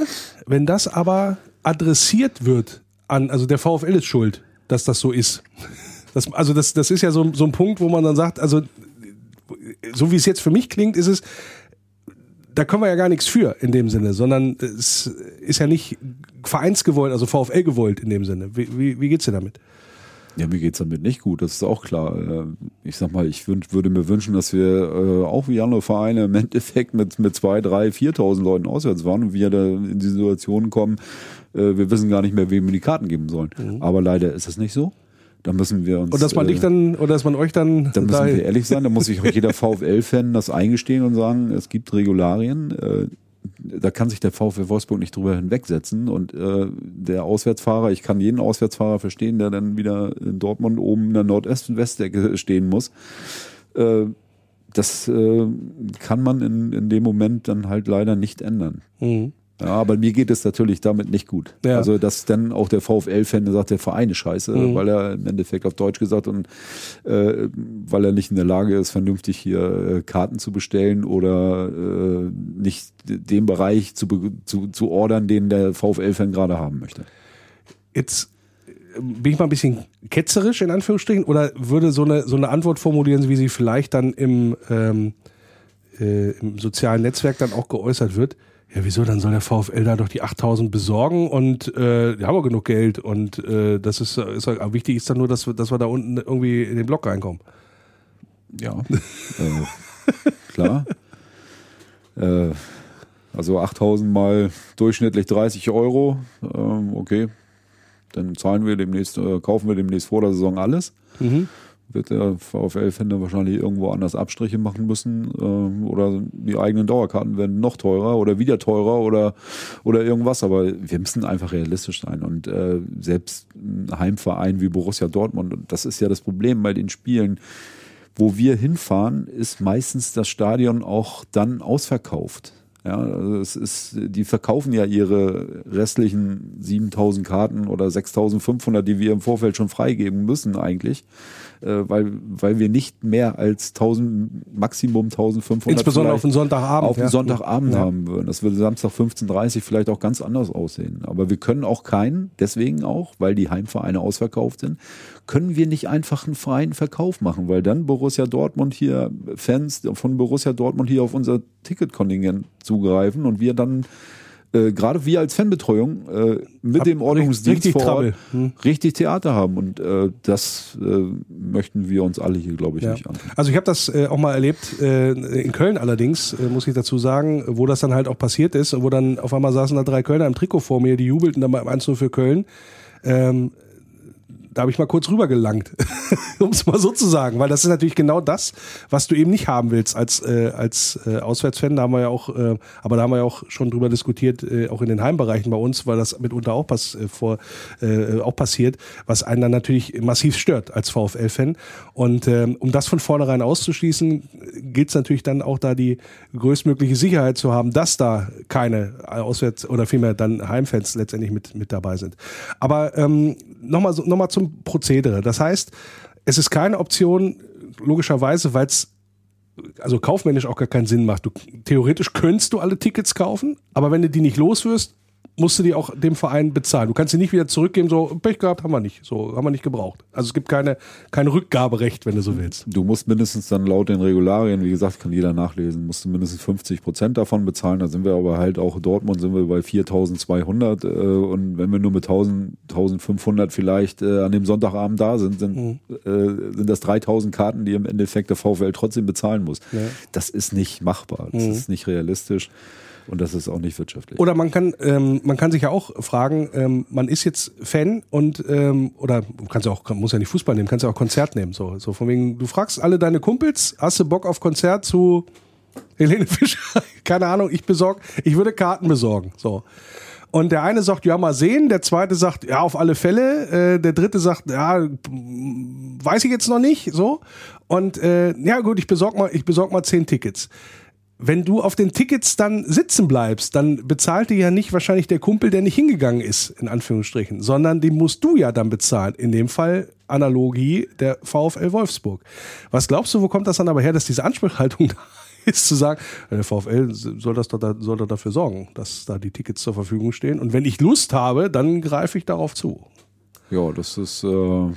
wenn das aber adressiert wird an, also der VfL ist schuld, dass das so ist? Das, also das, das ist ja so, so ein Punkt, wo man dann sagt, also so wie es jetzt für mich klingt, ist es, da können wir ja gar nichts für in dem Sinne, sondern es ist ja nicht vereinsgewollt, also VfL gewollt in dem Sinne. Wie, wie, wie geht's dir damit? Ja, mir geht's damit nicht gut, das ist auch klar. Äh, ich sag mal, ich würde mir wünschen, dass wir äh, auch wie andere Vereine im (laughs) Endeffekt mit, mit zwei, drei, viertausend Leuten auswärts waren und wir da in die Situation kommen, äh, wir wissen gar nicht mehr, wem wir die Karten geben sollen. Mhm. Aber leider ist es nicht so. Da müssen wir uns. Und dass man dich dann, oder dass man euch dann. Da müssen wir ehrlich sein, da muss sich auch jeder VfL-Fan das eingestehen und sagen, es gibt Regularien da kann sich der VfL Wolfsburg nicht drüber hinwegsetzen. Und äh, der Auswärtsfahrer, ich kann jeden Auswärtsfahrer verstehen, der dann wieder in Dortmund oben in der Nordest- und Westecke stehen muss. Äh, das äh, kann man in, in dem Moment dann halt leider nicht ändern. Mhm. Ja, aber mir geht es natürlich damit nicht gut. Ja. Also, dass dann auch der VfL-Fan sagt, der Verein ist scheiße, mhm. weil er im Endeffekt auf Deutsch gesagt und äh, weil er nicht in der Lage ist, vernünftig hier äh, Karten zu bestellen oder äh, nicht den Bereich zu, zu, zu ordern, den der VfL-Fan gerade haben möchte. Jetzt äh, bin ich mal ein bisschen ketzerisch in Anführungsstrichen oder würde so eine, so eine Antwort formulieren, wie sie vielleicht dann im, ähm, äh, im sozialen Netzwerk dann auch geäußert wird ja, wieso, dann soll der VfL da doch die 8000 besorgen und äh, die haben wir genug Geld und äh, das ist, ist wichtig ist dann nur, dass wir, dass wir da unten irgendwie in den Block reinkommen. Ja, (laughs) äh, klar. äh, also 8000 mal durchschnittlich 30 Euro, ähm, okay, dann zahlen wir demnächst, äh, kaufen wir demnächst vor der Saison alles. Mhm wird der VfL-Fan wahrscheinlich irgendwo anders Abstriche machen müssen äh, oder die eigenen Dauerkarten werden noch teurer oder wieder teurer oder, oder irgendwas. Aber wir müssen einfach realistisch sein und äh, selbst ein Heimverein wie Borussia Dortmund, und das ist ja das Problem bei den Spielen, wo wir hinfahren, ist meistens das Stadion auch dann ausverkauft. Ja, also es ist, die verkaufen ja ihre restlichen 7000 Karten oder 6500, die wir im Vorfeld schon freigeben müssen eigentlich weil, weil wir nicht mehr als 1000, Maximum 1500 Insbesondere auf den Sonntagabend. Auf den ja. Sonntagabend ja. haben würden. Das würde Samstag 15.30 vielleicht auch ganz anders aussehen. Aber wir können auch keinen, deswegen auch, weil die Heimvereine ausverkauft sind, können wir nicht einfach einen freien Verkauf machen, weil dann Borussia Dortmund hier, Fans von Borussia Dortmund hier auf unser Ticketkontingent zugreifen und wir dann äh, gerade wir als Fanbetreuung äh, mit Hab dem Ordnungsdienst richtig vor Ort. Hm. richtig Theater haben und äh, das äh, möchten wir uns alle hier, glaube ich, Ja. nicht an. Also ich habe das äh, auch mal erlebt, in Köln allerdings, muss ich dazu sagen, wo das dann halt auch passiert ist wo dann auf einmal saßen da drei Kölner im Trikot vor mir, die jubelten dann beim 1-0 für Köln. Ähm, da habe ich mal kurz rübergelangt, (laughs) um es mal so zu sagen, weil das ist natürlich genau das, was du eben nicht haben willst als äh, als äh, Auswärtsfan. Da haben wir ja auch, äh, aber da haben wir ja auch schon drüber diskutiert, äh, auch in den Heimbereichen bei uns, weil das mitunter auch pass äh, vor äh, auch passiert, was einen dann natürlich massiv stört als VfL-Fan. Und ähm, um das von vornherein auszuschließen, gilt es natürlich dann auch da die größtmögliche Sicherheit zu haben, dass da keine Auswärts- oder vielmehr dann Heimfans letztendlich mit mit dabei sind. Aber ähm, nochmal so, noch mal zum Prozedere. Das heißt, es ist keine Option, logischerweise, weil es also kaufmännisch auch gar keinen Sinn macht. Du, theoretisch könntest du alle Tickets kaufen, aber wenn du die nicht los wirst, musst du die auch dem Verein bezahlen. Du kannst sie nicht wieder zurückgeben, so Pech gehabt, haben wir nicht, so haben wir nicht gebraucht. Also es gibt keine, kein Rückgaberecht, wenn du so willst. Du musst mindestens dann laut den Regularien, wie gesagt, kann jeder nachlesen, musst du mindestens 50 Prozent davon bezahlen. Da sind wir aber halt auch in Dortmund sind wir bei 4.200 äh, und wenn wir nur mit 1.000, 1.500 vielleicht äh, an dem Sonntagabend da sind, sind, äh, sind das 3.000 Karten, die im Endeffekt der VfL trotzdem bezahlen muss. Das ist nicht machbar, das ist nicht realistisch und das ist auch nicht wirtschaftlich. Oder man kann, ähm, man kann sich ja auch fragen, ähm, man ist jetzt Fan und ähm, oder kannst ja auch, muss ja nicht Fußball nehmen, kannst ja auch Konzert nehmen. So, so von wegen, du fragst alle deine Kumpels, hast du Bock auf Konzert zu Helene Fischer? (laughs) Keine Ahnung, ich besorg, ich würde Karten besorgen. So. Und der eine sagt, ja, mal sehen, der zweite sagt, ja, auf alle Fälle, äh, der dritte sagt, ja, weiß ich jetzt noch nicht, so. Und äh, ja gut, ich besorg mal, ich besorg mal zehn Tickets wenn du auf den Tickets dann sitzen bleibst, dann bezahlt dir ja nicht wahrscheinlich der Kumpel, der nicht hingegangen ist, in Anführungsstrichen, sondern den musst du ja dann bezahlen. In dem Fall Analogie der VfL Wolfsburg. Was glaubst du, wo kommt das dann aber her, dass diese Ansprechhaltung (laughs) da ist, zu sagen, ja, der VfL soll, das doch soll doch dafür sorgen, dass da die Tickets zur Verfügung stehen. Und wenn ich Lust habe, dann greife ich darauf zu. Ja, das ist äh,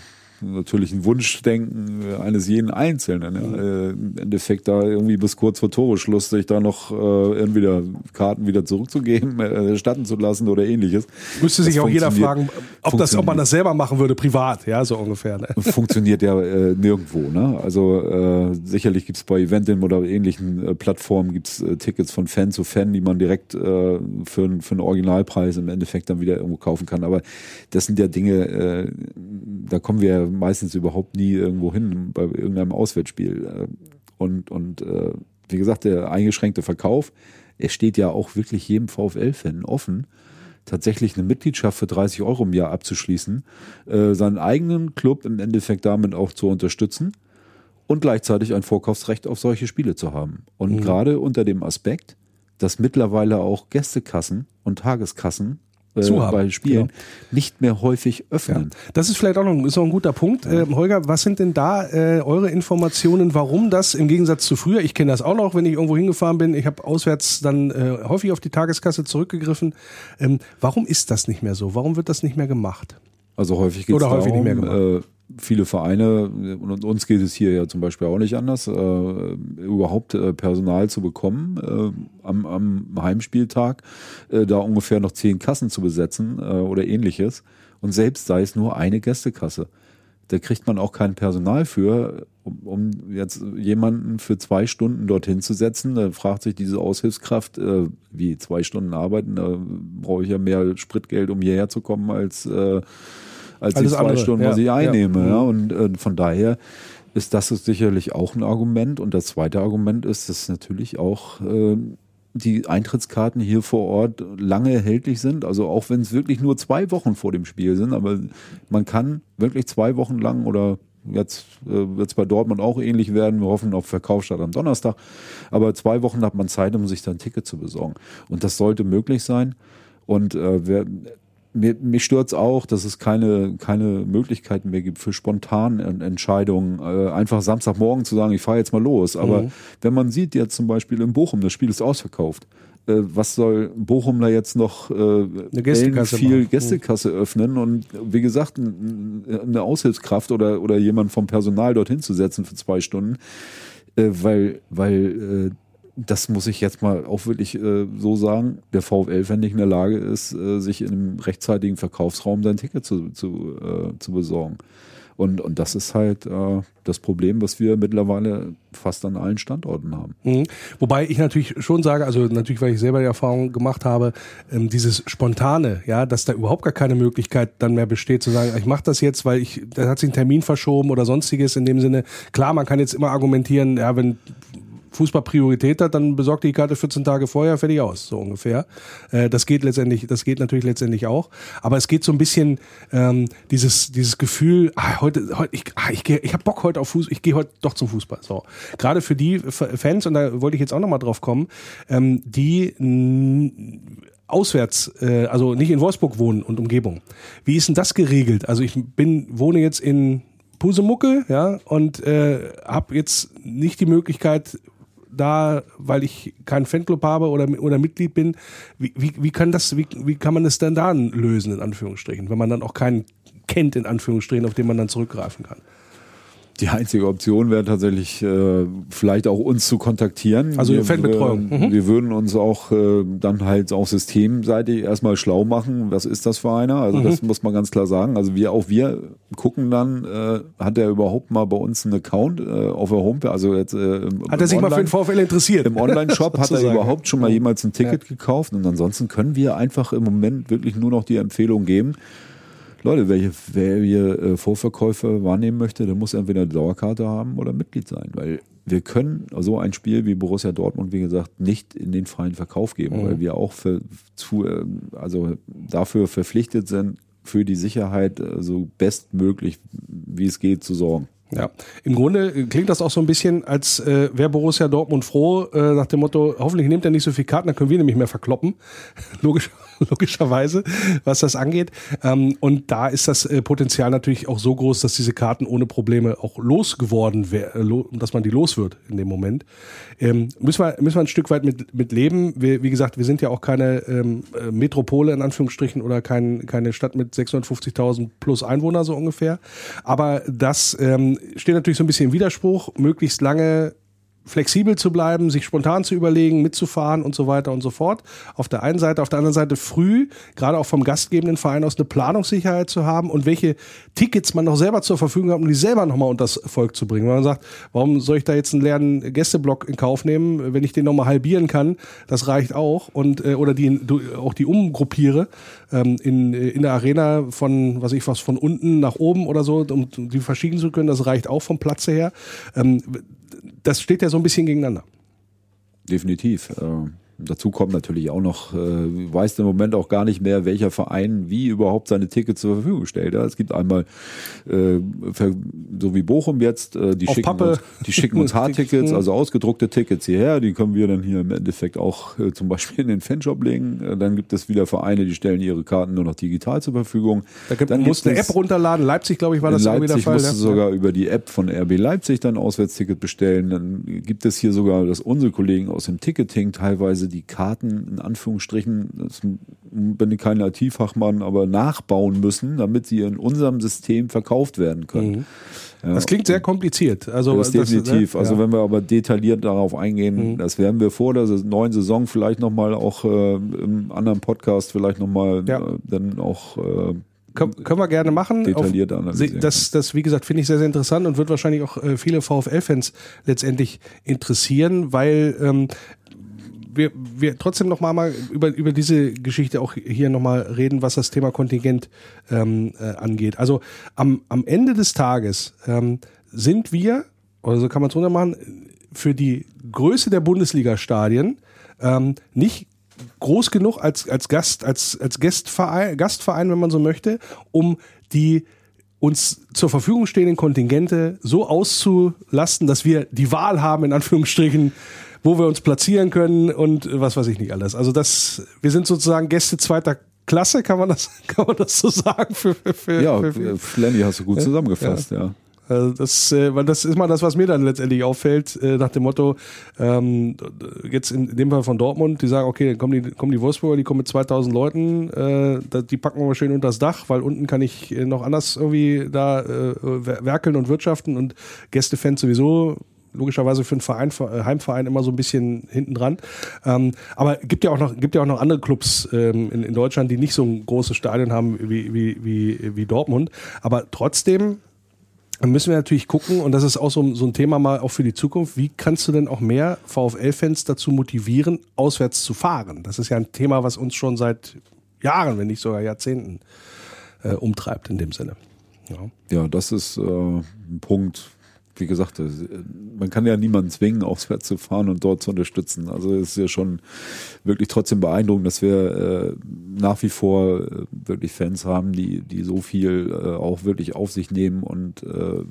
natürlich ein Wunschdenken äh, eines jeden Einzelnen. Ja. Äh, Im Endeffekt da irgendwie bis kurz vor Toreschluss sich da noch äh, entweder Karten wieder zurückzugeben, (laughs) äh, erstatten zu lassen oder ähnliches. Müsste sich Das auch jeder fragen, ob, das, ob man das selber machen würde, privat, ja, so ungefähr. Ne? (laughs) funktioniert ja äh, nirgendwo. Ne? Also äh, sicherlich gibt's bei Eventim oder ähnlichen äh, Plattformen gibt's äh, Tickets von Fan zu Fan, die man direkt äh, für, für einen Originalpreis im Endeffekt dann wieder irgendwo kaufen kann. Aber das sind ja Dinge, äh, da kommen wir ja meistens überhaupt nie irgendwo hin bei irgendeinem Auswärtsspiel. Äh, und und äh, wie gesagt, der eingeschränkte Verkauf, er steht ja auch wirklich jedem VfL-Fan offen tatsächlich eine Mitgliedschaft für 30 Euro im Jahr abzuschließen, äh, seinen eigenen Club im Endeffekt damit auch zu unterstützen und gleichzeitig ein Vorkaufsrecht auf solche Spiele zu haben. Und gerade unter dem Aspekt, dass mittlerweile auch Gästekassen und Tageskassen äh, Zu haben, bei Spielen genau. nicht mehr häufig öffnen. Das ist vielleicht auch noch, ist noch ein guter Punkt. Ähm, Holger, was sind denn da äh, eure Informationen, warum das im Gegensatz zu früher, ich kenne das auch noch, wenn ich irgendwo hingefahren bin, ich habe auswärts dann äh, häufig auf die Tageskasse zurückgegriffen. Ähm, warum ist das nicht mehr so? Warum wird das nicht mehr gemacht? Also häufig geht es Oder häufig darum, nicht mehr äh, viele Vereine, und uns geht es hier ja zum Beispiel auch nicht anders, äh, überhaupt äh, Personal zu bekommen äh, am, am Heimspieltag, äh, da ungefähr noch zehn Kassen zu besetzen äh, oder ähnliches. Und selbst sei es nur eine Gästekasse. Da kriegt man auch kein Personal für, um, um jetzt jemanden für zwei Stunden dorthin zu setzen. Da fragt sich diese Aushilfskraft, äh, wie zwei Stunden arbeiten, da brauche ich ja mehr Spritgeld, um hierher zu kommen, als, als die Alles zwei andere, Stunden, ja, was ich einnehme. Mhm. Ja. Und äh, von daher ist das sicherlich auch ein Argument. Und das zweite Argument ist, dass natürlich auch äh, die Eintrittskarten hier vor Ort lange erhältlich sind. Also auch wenn es wirklich nur zwei Wochen vor dem Spiel sind, aber man kann wirklich zwei Wochen lang oder jetzt äh, wird es bei Dortmund auch ähnlich werden. Wir hoffen auf Verkaufsstart am Donnerstag. Aber zwei Wochen hat man Zeit, um sich dann ein Ticket zu besorgen. Und das sollte möglich sein. Und äh, wer, mir, mich stört's auch, dass es keine, keine Möglichkeiten mehr gibt für spontane En- Entscheidungen. Äh, einfach Samstagmorgen zu sagen, ich fahre jetzt mal los. Aber wenn man sieht jetzt zum Beispiel in Bochum, das Spiel ist ausverkauft. Äh, was soll Bochum da jetzt noch äh, Gästekasse viel machen. Gästekasse öffnen und wie gesagt eine Aushilfskraft oder oder jemand vom Personal dorthin zu setzen für zwei Stunden, äh, weil weil äh, das muss ich jetzt mal auch wirklich äh, so sagen, der VfL, wenn nicht in der Lage ist, äh, sich in einem rechtzeitigen Verkaufsraum sein Ticket zu, zu, äh, zu besorgen. Und, und das ist halt äh, das Problem, was wir mittlerweile fast an allen Standorten haben. Mhm. Wobei ich natürlich schon sage, also natürlich, weil ich selber die Erfahrung gemacht habe, ähm, dieses Spontane, ja, dass da überhaupt gar keine Möglichkeit dann mehr besteht zu sagen, ich mache das jetzt, weil ich, da hat sich ein Termin verschoben oder sonstiges in dem Sinne. Klar, man kann jetzt immer argumentieren, ja, wenn Fußball Priorität hat, dann besorgt die Karte 14 Tage vorher, fertig aus, so ungefähr. Äh, das geht letztendlich, das geht natürlich letztendlich auch. Aber es geht so ein bisschen ähm, dieses, dieses Gefühl, ah, heute, heute, ich, ah, ich, geh, ich habe Bock heute auf Fußball, ich gehe heute doch zum Fußball. So. Gerade für die Fans, und da wollte ich jetzt auch nochmal drauf kommen, ähm, die auswärts, äh, also nicht in Wolfsburg wohnen und Umgebung. Wie ist denn das geregelt? Also ich bin, wohne jetzt in Pusemucke, ja, und äh, habe jetzt nicht die Möglichkeit, da, weil ich keinen Fanclub habe oder, oder Mitglied bin, wie, wie, wie kann das, wie, wie kann man das denn da lösen, in Anführungsstrichen, wenn man dann auch keinen kennt, in Anführungsstrichen, auf den man dann zurückgreifen kann? Die einzige Option wäre tatsächlich, äh, vielleicht auch uns zu kontaktieren. Also wir, Fanbetreuung. Wir, Mhm. wir würden uns auch äh, dann halt auch systemseitig erstmal schlau machen. Was ist das für einer? Also das Mhm. muss man ganz klar sagen. Also wir auch wir gucken dann, äh, hat er überhaupt mal bei uns einen Account äh, auf der Homepage? Also jetzt äh, im, Hat er sich mal für den Online- VfL interessiert? Im Online-Shop (laughs) hat er überhaupt schon mal jemals ein Ticket gekauft und ansonsten können wir einfach im Moment wirklich nur noch die Empfehlung geben, Leute, welche, wer hier äh, Vorverkäufe wahrnehmen möchte, der muss entweder eine Dauerkarte haben oder Mitglied sein, weil wir können so ein Spiel wie Borussia Dortmund, wie gesagt, nicht in den freien Verkauf geben, weil wir auch für, zu, äh, also dafür verpflichtet sind, für die Sicherheit äh, so bestmöglich, wie es geht, zu sorgen. Ja, im Grunde klingt das auch so ein bisschen, als äh, wäre Borussia Dortmund froh, äh, nach dem Motto, hoffentlich nimmt er nicht so viel Karten, dann können wir nämlich mehr verkloppen. (laughs) Logisch, (laughs) logischerweise, was das angeht. Ähm, und da ist das äh, Potenzial natürlich auch so groß, dass diese Karten ohne Probleme auch losgeworden wäre, äh, dass man die los wird in dem Moment. Ähm, müssen, wir, müssen wir ein Stück weit mit, mit leben. Wir, wie gesagt, wir sind ja auch keine ähm, äh, Metropole in Anführungsstrichen oder kein, keine Stadt mit 650.000 plus Einwohner so ungefähr. Aber das ähm, steht natürlich so ein bisschen im Widerspruch, möglichst lange flexibel zu bleiben, sich spontan zu überlegen, mitzufahren und so weiter und so fort. Auf der einen Seite, auf der anderen Seite früh, gerade auch vom gastgebenden Verein aus, eine Planungssicherheit zu haben und welche Tickets man noch selber zur Verfügung hat, um die selber nochmal unters Volk zu bringen. Wenn man sagt, warum soll ich da jetzt einen leeren Gästeblock in Kauf nehmen, wenn ich den nochmal halbieren kann, das reicht auch. Und äh, oder die auch die umgruppiere ähm, in, äh, in der Arena von, was ich was, von unten nach oben oder so, um die verschieben zu können, das reicht auch vom Platze her. Ähm, das steht ja so ein bisschen gegeneinander. Definitiv. Äh, dazu kommt natürlich auch noch, äh, weiß im Moment auch gar nicht mehr, welcher Verein wie überhaupt seine Tickets zur Verfügung stellt. Ja, es gibt einmal, äh, so wie Bochum jetzt, äh, die, Auf schicken Pappe. uns, die schicken uns (laughs) Hardtickets, also ausgedruckte Tickets hierher. Die können wir dann hier im Endeffekt auch äh, zum Beispiel in den Fanshop legen. Äh, dann gibt es wieder Vereine, die stellen ihre Karten nur noch digital zur Verfügung. Da gibt, dann man muss gibt eine App runterladen. Leipzig, glaube ich, war in das irgendwie der Leipzig Fall. musst ne? sogar über die App von RB Leipzig dein Auswärtsticket bestellen. Dann gibt es hier sogar, dass unsere Kollegen aus dem Ticketing teilweise die Karten in Anführungsstrichen, das bin ich kein IT-Fachmann, aber nachbauen müssen, damit sie in unserem System verkauft werden können. Ja, Das klingt sehr kompliziert. Also das ist definitiv. ne? Also ja. Mhm. wenn wir aber detailliert darauf eingehen, das werden wir vor der neuen Saison vielleicht nochmal auch äh, im anderen Podcast vielleicht nochmal Ja. äh, dann auch äh, Können, wir gerne machen. Detailliert analysieren. Das, das, wie gesagt, finde ich sehr, sehr interessant und wird wahrscheinlich auch äh, viele VfL-Fans letztendlich interessieren, weil ähm, wir, wir trotzdem noch mal, mal über, über diese Geschichte auch hier noch mal reden, was das Thema Kontingent ähm, äh, angeht. Also am, am Ende des Tages ähm, sind wir, oder so kann man es runtermachen, für die Größe der Bundesliga-Stadien ähm, nicht groß genug als, als Gast, als, als Gastverein, Gastverein, wenn man so möchte, um die uns zur Verfügung stehenden Kontingente so auszulasten, dass wir die Wahl haben, in Anführungsstrichen, wo wir uns platzieren können und was weiß ich nicht alles. Also das, wir sind sozusagen Gäste zweiter Klasse, kann man das, (laughs) kann man das so sagen? Für, für, für, Ja, für, Flenny hast du gut zusammengefasst, ja. Also das, äh, weil das ist mal das, was mir dann letztendlich auffällt, äh, nach dem Motto, ähm, jetzt in dem Fall von Dortmund, die sagen, okay, dann kommen die, kommen die Wolfsburger, die kommen mit 2000 Leuten, äh, die packen wir mal schön unter das Dach, weil unten kann ich äh, noch anders irgendwie da äh, wer- werkeln und wirtschaften und Gästefans sowieso logischerweise für einen Verein, äh, Heimverein immer so ein bisschen hinten dran. Ähm, aber gibt ja auch noch, gibt ja auch noch andere Clubs ähm, in, in Deutschland, die nicht so ein großes Stadion haben wie, wie, wie, wie Dortmund. Aber trotzdem müssen wir natürlich gucken, und das ist auch so, so ein Thema mal auch für die Zukunft, wie kannst du denn auch mehr VfL-Fans dazu motivieren, auswärts zu fahren? Das ist ja ein Thema, was uns schon seit Jahren, wenn nicht sogar Jahrzehnten äh, umtreibt in dem Sinne. Ja, ja das ist äh, ein Punkt, wie gesagt, äh, man kann ja niemanden zwingen, (laughs) auswärts zu fahren und dort zu unterstützen. Also es ist ja schon wirklich trotzdem beeindruckend, dass wir äh, nach wie vor äh, wirklich Fans haben, die, die so viel äh, auch wirklich auf sich nehmen und äh,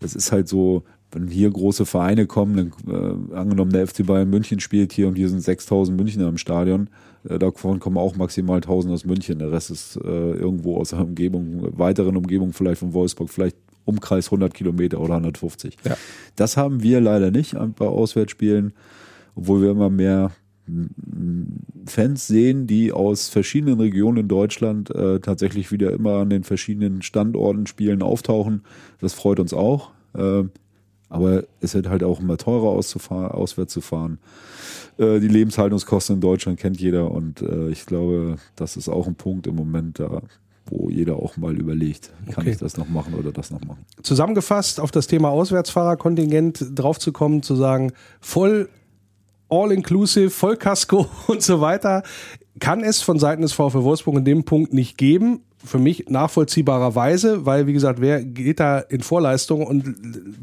es ist halt so, wenn hier große Vereine kommen, dann, äh, angenommen der FC Bayern München spielt hier und hier sind 6000 Münchner im Stadion, äh, davon kommen auch maximal 1000 aus München, der Rest ist äh, irgendwo aus der Umgebung, weiteren Umgebung vielleicht von Wolfsburg, vielleicht Umkreis 100 Kilometer oder 150. Ja. Das haben wir leider nicht bei Auswärtsspielen, obwohl wir immer mehr Fans sehen, die aus verschiedenen Regionen in Deutschland äh, tatsächlich wieder immer an den verschiedenen Standorten spielen, auftauchen. Das freut uns auch. Äh, aber es wird halt auch immer teurer auswärts zu fahren. Äh, die Lebenshaltungskosten in Deutschland kennt jeder und äh, ich glaube, das ist auch ein Punkt im Moment da, wo jeder auch mal überlegt, kann okay. ich das noch machen oder das noch machen. Zusammengefasst auf das Thema Auswärtsfahrerkontingent draufzukommen, zu sagen, voll all-inclusive, Vollkasko (laughs) und so weiter, kann es von Seiten des VfL Wolfsburg in dem Punkt nicht geben für mich nachvollziehbarerweise, weil wie gesagt, wer geht da in Vorleistung und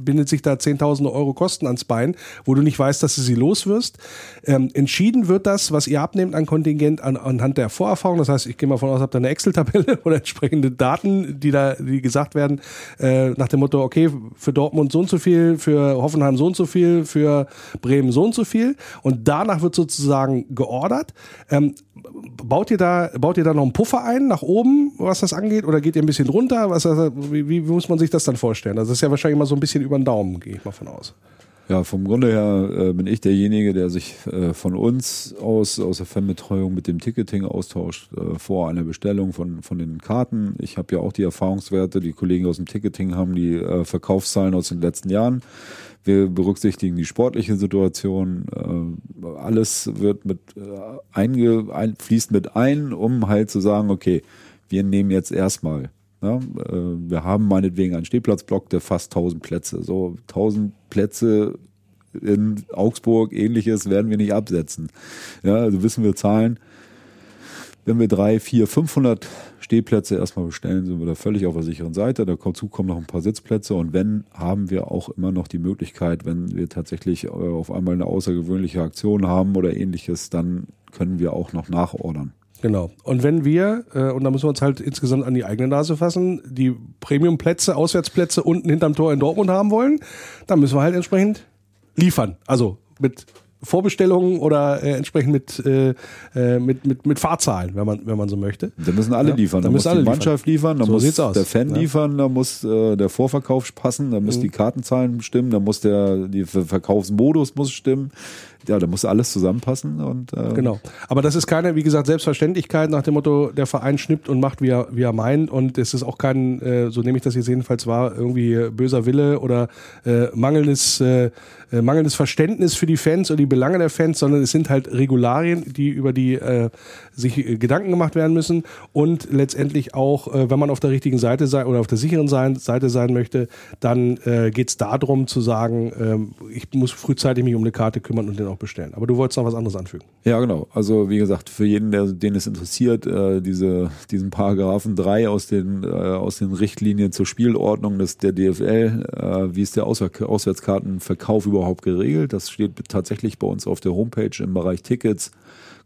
bindet sich da zehntausende Euro Kosten ans Bein, wo du nicht weißt, dass du sie los wirst. Ähm, entschieden wird das, was ihr abnehmt an Kontingent an, anhand der Vorerfahrung. Das heißt, ich gehe mal von aus, habt ihr eine Excel-Tabelle (laughs) oder entsprechende Daten, die da, die gesagt werden, äh, nach dem Motto, okay, für Dortmund so und so viel, für Hoffenheim so und so viel, für Bremen so und so viel. Und danach wird sozusagen geordert. Ähm, baut ihr da, baut ihr da noch einen Puffer ein nach oben, was das angeht, oder geht ihr ein bisschen runter? Was, wie, wie muss man sich das dann vorstellen? Also das ist ja wahrscheinlich immer so ein bisschen über den Daumen, gehe ich mal von aus. Ja, vom Grunde her äh, bin ich derjenige, der sich äh, von uns aus, aus der Fanbetreuung mit dem Ticketing austauscht, äh, vor einer Bestellung von, von den Karten. Ich habe ja auch die Erfahrungswerte, die Kollegen aus dem Ticketing haben die äh, Verkaufszahlen aus den letzten Jahren. Wir berücksichtigen die sportliche Situation. Äh, alles wird mit äh, einge, ein, fließt mit ein, um halt zu sagen, okay, wir nehmen jetzt erstmal. Ja, äh, wir haben meinetwegen einen Stehplatzblock, der fast 1000 Plätze. So 1000 Plätze in Augsburg, ähnliches werden wir nicht absetzen. Ja, also wissen wir Zahlen. Wenn wir drei, vier, 500 Stehplätze erstmal bestellen, sind wir da völlig auf der sicheren Seite. Dazu kommen noch ein paar Sitzplätze und wenn, haben wir auch immer noch die Möglichkeit, wenn wir tatsächlich äh, auf einmal eine außergewöhnliche Aktion haben oder ähnliches, dann können wir auch noch nachordern. Genau. Und wenn wir, äh, und da müssen wir uns halt insgesamt an die eigene Nase fassen, die Premiumplätze, Auswärtsplätze unten hinterm Tor in Dortmund haben wollen, dann müssen wir halt entsprechend liefern. Also mit Vorbestellungen oder äh, entsprechend mit, äh, äh, mit, mit, mit Fahrzahlen, wenn man, wenn man so möchte. Da müssen alle ja, liefern. Da, da muss die Mannschaft liefern, da so muss der Fan ja. liefern, da muss äh, der Vorverkauf passen, da müssen mhm. die Kartenzahlen stimmen, da muss der die Verkaufsmodus muss stimmen ja, da muss alles zusammenpassen und äh genau. Aber das ist keine, wie gesagt, Selbstverständlichkeit nach dem Motto, der Verein schnippt und macht, wie er, wie er meint. Und es ist auch kein, äh, so nehme ich das jetzt jedenfalls wahr, irgendwie böser Wille oder äh, mangelndes, äh, äh, mangelndes Verständnis für die Fans oder die Belange der Fans, sondern es sind halt Regularien, die über die äh, sich äh, Gedanken gemacht werden müssen und letztendlich auch, äh, wenn man auf der richtigen Seite sein oder auf der sicheren Seite sein möchte, dann äh, geht es darum zu sagen, äh, ich muss frühzeitig mich um eine Karte kümmern und den auch bestellen. Aber du wolltest noch was anderes anfügen. Ja, genau. Also wie gesagt, für jeden, der, den es interessiert, äh, diese, diesen Paragraphen 3 aus den, äh, aus den Richtlinien zur Spielordnung des, der DFL, äh, wie ist der Auswär Auswärtskartenverkauf überhaupt geregelt? Das steht tatsächlich bei uns auf der Homepage im Bereich Tickets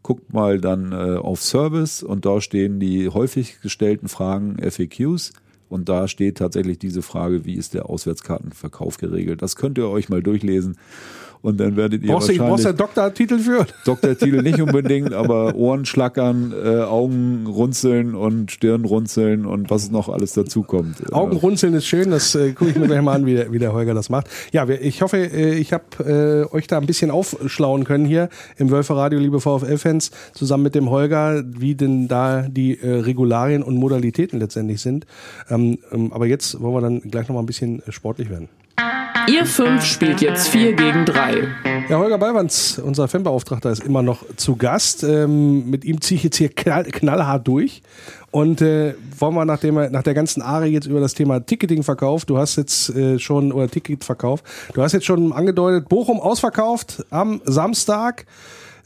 guckt mal dann äh, auf Service und da stehen die häufig gestellten Fragen FAQs. Und da steht tatsächlich diese Frage, wie ist der Auswärtskartenverkauf geregelt? Das könnt ihr euch mal durchlesen. Und dann werdet ihr brauchst wahrscheinlich... Du, brauchst du einen Doktortitel für? Doktortitel nicht (laughs) unbedingt, aber Ohren schlackern, äh, Augen runzeln und Stirn runzeln und was noch alles dazu kommt. Äh, Augen runzeln ist schön, das äh, gucke ich mir gleich mal an, wie der, wie der Holger das macht. Ja, ich hoffe, äh, ich habe äh, euch da ein bisschen aufschlauen können hier im Wölfer Radio, liebe VfL-Fans, zusammen mit dem Holger, wie denn da die äh, Regularien und Modalitäten letztendlich sind. Ähm, ähm, aber jetzt wollen wir dann gleich noch mal ein bisschen sportlich werden. Ihr fünf spielt jetzt 4 gegen 3. Ja, Holger Ballwanz, unser Fanbeauftragter, ist immer noch zu Gast. Ähm, mit ihm ziehe ich jetzt hier knall, knallhart durch. Und äh, wollen wir, nachdem wir nach der ganzen Are jetzt über das Thema Ticketing verkauft, du hast jetzt äh, schon, oder Ticketverkauf, du hast jetzt schon angedeutet, Bochum ausverkauft am Samstag.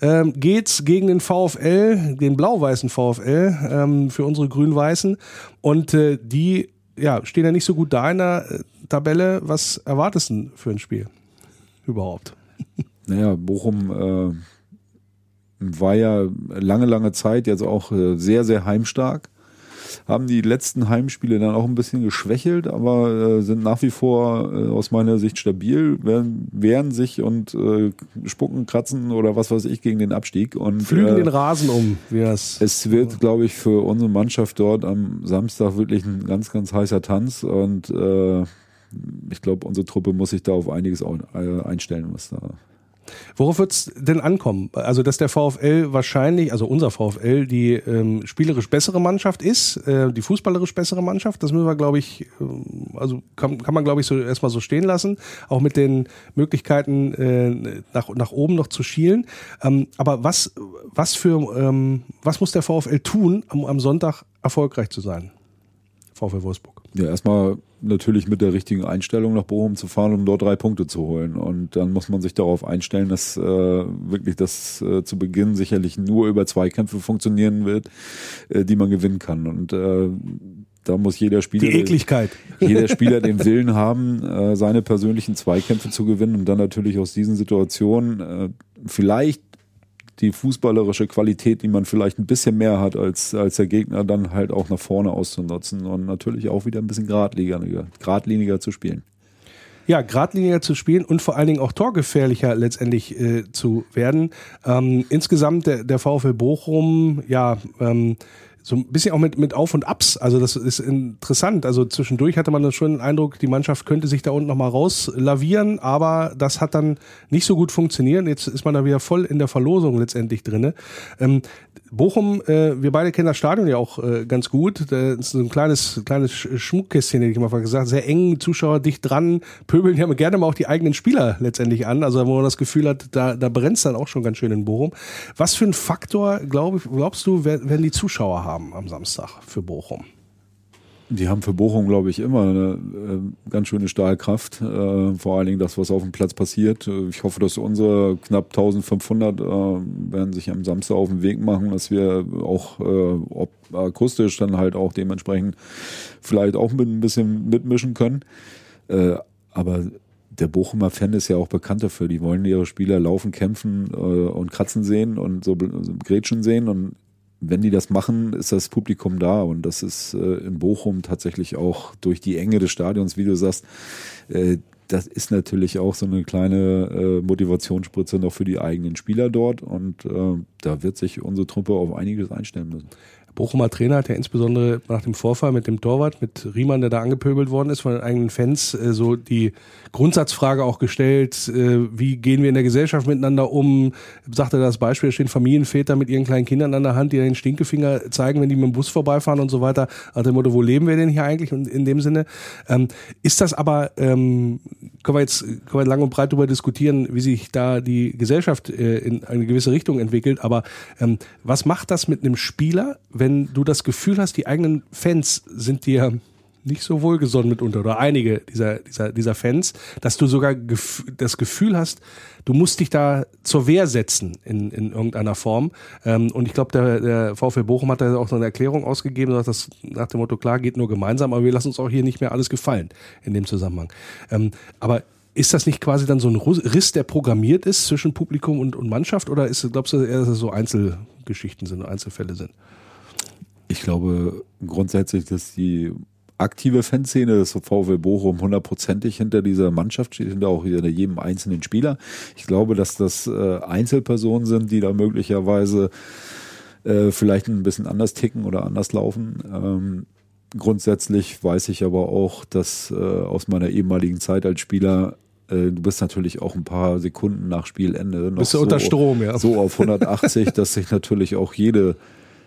Ähm, geht's gegen den VfL, den blau-weißen VfL, ähm, für unsere grün-weißen. Und äh, die ja, stehen ja nicht so gut da in der äh, Tabelle. Was erwartest du denn für ein Spiel überhaupt? (laughs) Naja, Bochum äh, war ja lange, lange Zeit jetzt auch äh, sehr, sehr heimstark. Haben die letzten Heimspiele dann auch ein bisschen geschwächelt, aber äh, sind nach wie vor äh, aus meiner Sicht stabil, wehren, wehren sich und äh, spucken, kratzen oder was weiß ich gegen den Abstieg. Und, Flügen äh, den Rasen um, wie das. es wird, glaube ich, für unsere Mannschaft dort am Samstag wirklich ein ganz, ganz heißer Tanz und äh, ich glaube, unsere Truppe muss sich da auf einiges äh, einstellen, was da Worauf wird's denn ankommen? Also, dass der VfL wahrscheinlich, also unser VfL, die ähm, spielerisch bessere Mannschaft ist, äh, die fußballerisch bessere Mannschaft, das müssen wir, glaube ich, ähm, also kann, kann man, glaube ich, so erstmal so stehen lassen, auch mit den Möglichkeiten äh, nach, nach oben noch zu schielen. Ähm, aber was, was für, ähm, was muss der VfL tun, am, am Sonntag erfolgreich zu sein? VfL Wolfsburg. Ja, erstmal natürlich mit der richtigen Einstellung nach Bochum zu fahren, um dort drei Punkte zu holen. Und dann muss man sich darauf einstellen, dass äh, wirklich das äh, zu Beginn sicherlich nur über Zweikämpfe funktionieren wird, äh, die man gewinnen kann. Und äh, da muss jeder Spieler, Die Ekligkeit. jeder (laughs) Spieler den Willen haben, äh, seine persönlichen Zweikämpfe zu gewinnen und dann natürlich aus diesen Situationen äh, vielleicht die fußballerische Qualität, die man vielleicht ein bisschen mehr hat als, als der Gegner, dann halt auch nach vorne auszunutzen und natürlich auch wieder ein bisschen geradliniger, geradliniger zu spielen. Ja, geradliniger zu spielen und vor allen Dingen auch torgefährlicher letztendlich äh, zu werden. Ähm, insgesamt der, der VfL Bochum, ja, ähm, so ein bisschen auch mit, mit Auf und Abs. Also das ist interessant. Also zwischendurch hatte man schon den Eindruck, die Mannschaft könnte sich da unten nochmal rauslavieren, aber das hat dann nicht so gut funktioniert. Jetzt ist man da wieder voll in der Verlosung letztendlich drinne. Ähm, Bochum, äh, wir beide kennen das Stadion ja auch äh, ganz gut. Das ist so ein kleines, kleines Sch- Schmuckkästchen, hätte ich mal gesagt. Sehr eng, Zuschauer dicht dran, pöbeln ja gerne mal auch die eigenen Spieler letztendlich an. Also wo man das Gefühl hat, da, da brennt dann auch schon ganz schön in Bochum. Was für ein Faktor, glaub, glaubst du, wer- werden die Zuschauer haben am Samstag für Bochum? Die haben für Bochum, glaube ich, immer eine äh, ganz schöne Stahlkraft. Äh, vor allen Dingen das, was auf dem Platz passiert. Ich hoffe, dass unsere knapp 1500 äh, werden sich am Samstag auf den Weg machen, dass wir auch äh, ob akustisch dann halt auch dementsprechend vielleicht auch mit ein bisschen mitmischen können. Äh, aber der Bochumer Fan ist ja auch bekannt dafür. Die wollen ihre Spieler laufen, kämpfen äh, und kratzen sehen und so, Gretchen sehen. Und wenn die das machen, ist das Publikum da. Und das ist äh, in Bochum tatsächlich auch durch die Enge des Stadions, wie du sagst, äh, das ist natürlich auch so eine kleine äh, Motivationsspritze noch für die eigenen Spieler dort. Und äh, da wird sich unsere Truppe auf einiges einstellen müssen. Bochumer Trainer hat ja insbesondere nach dem Vorfall mit dem Torwart, mit Riemann, der da angepöbelt worden ist von den eigenen Fans, äh, so die Grundsatzfrage auch gestellt, äh, wie gehen wir in der Gesellschaft miteinander um? Sagte das Beispiel, stehen Familienväter mit ihren kleinen Kindern an der Hand, die den Stinkefinger zeigen, wenn die mit dem Bus vorbeifahren und so weiter. Nach dem Motto, wo leben wir denn hier eigentlich? In dem Sinne, ähm, ist das aber, ähm, können wir jetzt können wir lang und breit darüber diskutieren, wie sich da die Gesellschaft äh, in eine gewisse Richtung entwickelt, aber ähm, was macht das mit einem Spieler, wenn du das Gefühl hast, die eigenen Fans sind dir nicht so wohlgesonnen mitunter oder einige dieser, dieser, dieser Fans, dass du sogar gef das Gefühl hast, du musst dich da zur Wehr setzen in, in irgendeiner Form. Ähm, und ich glaube, der, der VfL Bochum hat da auch so eine Erklärung ausgegeben, sagt das nach dem Motto, klar, geht nur gemeinsam, aber wir lassen uns auch hier nicht mehr alles gefallen in dem Zusammenhang. Ähm, aber ist das nicht quasi dann so ein Riss, der programmiert ist zwischen Publikum und, und Mannschaft oder ist, glaubst du eher, dass es so Einzelgeschichten sind, Einzelfälle sind? Ich glaube grundsätzlich, dass die aktive Fanszene des VfL Bochum hundertprozentig hinter dieser Mannschaft steht, hinter auch hinter jedem einzelnen Spieler. Ich glaube, dass das äh, Einzelpersonen sind, die da möglicherweise äh, vielleicht ein bisschen anders ticken oder anders laufen. Ähm, grundsätzlich weiß ich aber auch, dass äh, aus meiner ehemaligen Zeit als Spieler du bist natürlich auch ein paar Sekunden nach Spielende noch Bist du unter Strom, ja. so auf 180, dass sich natürlich auch jede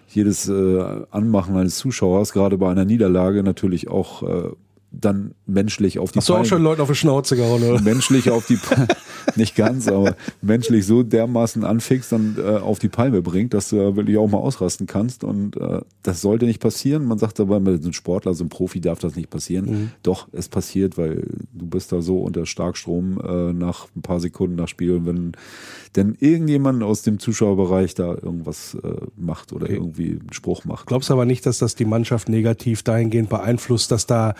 jedes äh, Anmachen eines Zuschauers, gerade bei einer Niederlage, natürlich auch äh, dann menschlich auf die Hast du auch schon Leuten auf die Schnauze gehauen, oder? menschlich auf die (laughs) nicht ganz, aber menschlich so dermaßen anfixt und äh, auf die Palme bringt, dass du wirklich auch mal ausrasten kannst. Und äh, das sollte nicht passieren. Man sagt aber, so ein Sportler, so ein Profi darf das nicht passieren. Mhm. Doch, es passiert, weil du bist da so unter Starkstrom äh, nach ein paar Sekunden nach Spiel. Und wenn denn irgendjemand aus dem Zuschauerbereich da irgendwas äh, macht oder okay. irgendwie einen Spruch macht. Glaubst aber nicht, dass das die Mannschaft negativ dahingehend beeinflusst, dass da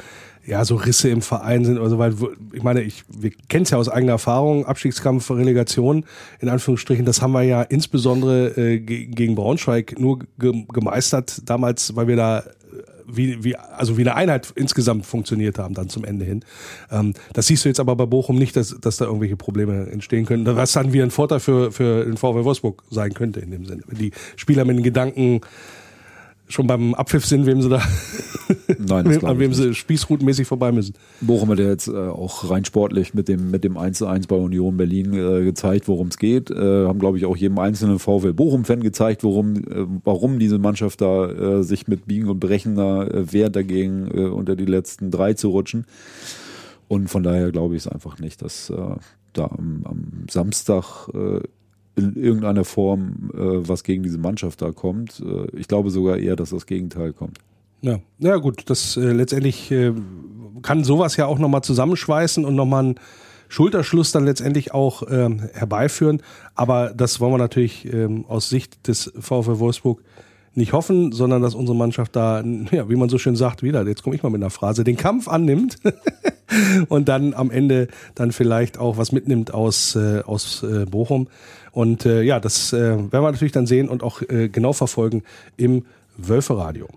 ja so Risse im Verein sind oder so, weil ich meine, ich, wir kennen es ja aus eigener Erfahrung, Abstiegskampf, Relegation, in Anführungsstrichen, das haben wir ja insbesondere äh, gegen Braunschweig nur ge gemeistert, damals, weil wir da wie, wie, also wie eine Einheit insgesamt funktioniert haben, dann zum Ende hin. Ähm, das siehst du jetzt aber bei Bochum nicht, dass, dass da irgendwelche Probleme entstehen können. Was dann wie ein Vorteil für, für den VW Wolfsburg sein könnte in dem Sinne. Die Spieler mit den Gedanken schon beim Abpfiff sind, wem sie da, Nein, das (laughs) an wem sie spießrutenmäßig vorbei müssen. Bochum hat ja jetzt äh, auch rein sportlich mit dem, mit dem 1 zu 1 bei Union Berlin äh, gezeigt, worum es geht. Äh, haben, glaube ich, auch jedem einzelnen VfL Bochum-Fan gezeigt, worum, äh, warum diese Mannschaft da äh, sich mit Biegen und Brechen da äh, wehrt dagegen, unter die letzten drei zu rutschen. Und von daher glaube ich es einfach nicht, dass da am, am Samstag in irgendeiner Form äh, was gegen diese Mannschaft da kommt. Äh, ich glaube sogar eher, dass das Gegenteil kommt. Ja, ja gut, das äh, letztendlich äh, kann sowas ja auch nochmal zusammenschweißen und nochmal einen Schulterschluss dann letztendlich auch ähm, herbeiführen. Aber das wollen wir natürlich ähm, aus Sicht des VfL Wolfsburg nicht hoffen, sondern dass unsere Mannschaft da, ja, wie man so schön sagt, wieder, jetzt komme ich mal mit einer Phrase, den Kampf annimmt (laughs) und dann am Ende dann vielleicht auch was mitnimmt aus, äh, aus äh, Bochum. Und äh, ja, das äh, werden wir natürlich dann sehen und auch äh, genau verfolgen im Wölferadio.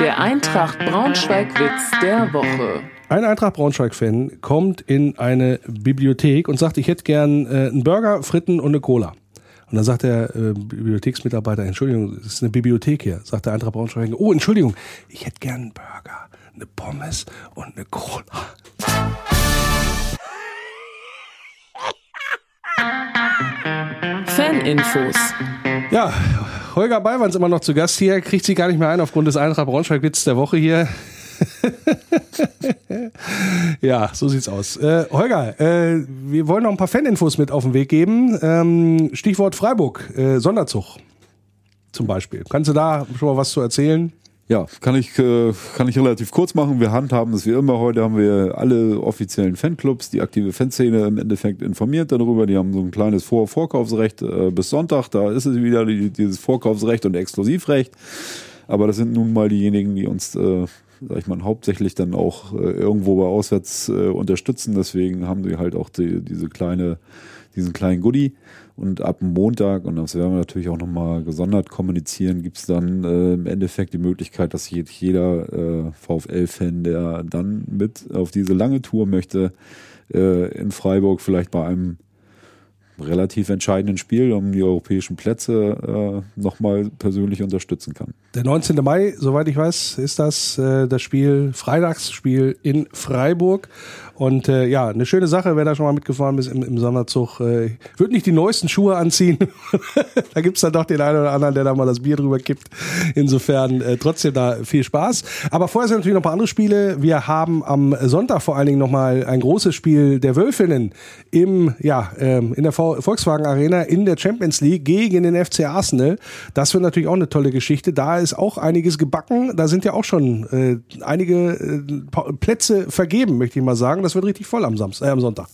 Der Eintracht Braunschweig-Witz der Woche. Ein Eintracht Braunschweig-Fan kommt in eine Bibliothek und sagt, ich hätte gern äh, einen Burger, Fritten und eine Cola. Und dann sagt der äh, Bibliotheksmitarbeiter, Entschuldigung, es ist eine Bibliothek hier. Sagt der Eintracht Braunschweig, oh, Entschuldigung, ich hätte gern einen Burger, eine Pommes und eine Cola. Faninfos. Ja, Holger Ballwanz immer noch zu Gast hier, kriegt sie gar nicht mehr ein aufgrund des Eintracht Braunschweig-Witz der Woche hier. (laughs) ja, so sieht's aus. Äh, Holger, äh, wir wollen noch ein paar Faninfos mit auf den Weg geben. Ähm, Stichwort Freiburg, äh, Sonderzug zum Beispiel. Kannst du da schon mal was zu erzählen? Ja, kann ich, äh, kann ich relativ kurz machen. Wir handhaben es wie immer. Heute haben wir alle offiziellen Fanclubs, die aktive Fanszene im Endeffekt informiert darüber. Die haben so ein kleines Vor Vorkaufsrecht äh, bis Sonntag. Da ist es wieder die, dieses Vorkaufsrecht und Exklusivrecht. Aber das sind nun mal diejenigen, die uns, äh, sag ich mal, hauptsächlich dann auch äh, irgendwo bei Auswärts äh, unterstützen. Deswegen haben sie halt auch die, diese kleine, diesen kleinen Goodie. Und ab Montag, und das werden wir natürlich auch nochmal gesondert kommunizieren, gibt es dann äh, im Endeffekt die Möglichkeit, dass jeder äh, VfL-Fan, der dann mit auf diese lange Tour möchte, äh, in Freiburg vielleicht bei einem relativ entscheidenden Spiel um die europäischen Plätze äh, nochmal persönlich unterstützen kann. Der 19. Mai, soweit ich weiß, ist das äh, das Spiel, Freitagsspiel in Freiburg. Und äh, ja, eine schöne Sache, wer da schon mal mitgefahren ist im, im Sonderzug. Äh, wird nicht die neuesten Schuhe anziehen. (laughs) da gibt's dann doch den einen oder anderen, der da mal das Bier drüber kippt. Insofern äh, trotzdem da viel Spaß. Aber vorher sind natürlich noch ein paar andere Spiele. Wir haben am Sonntag vor allen Dingen nochmal ein großes Spiel der Wölfinnen im, ja, ähm, in der Volkswagen Arena in der Champions League gegen den FC Arsenal. Das wird natürlich auch eine tolle Geschichte. Da ist auch einiges gebacken. Da sind ja auch schon äh, einige äh, Plätze vergeben, möchte ich mal sagen das wird richtig voll am, Samstag, äh, am Sonntag.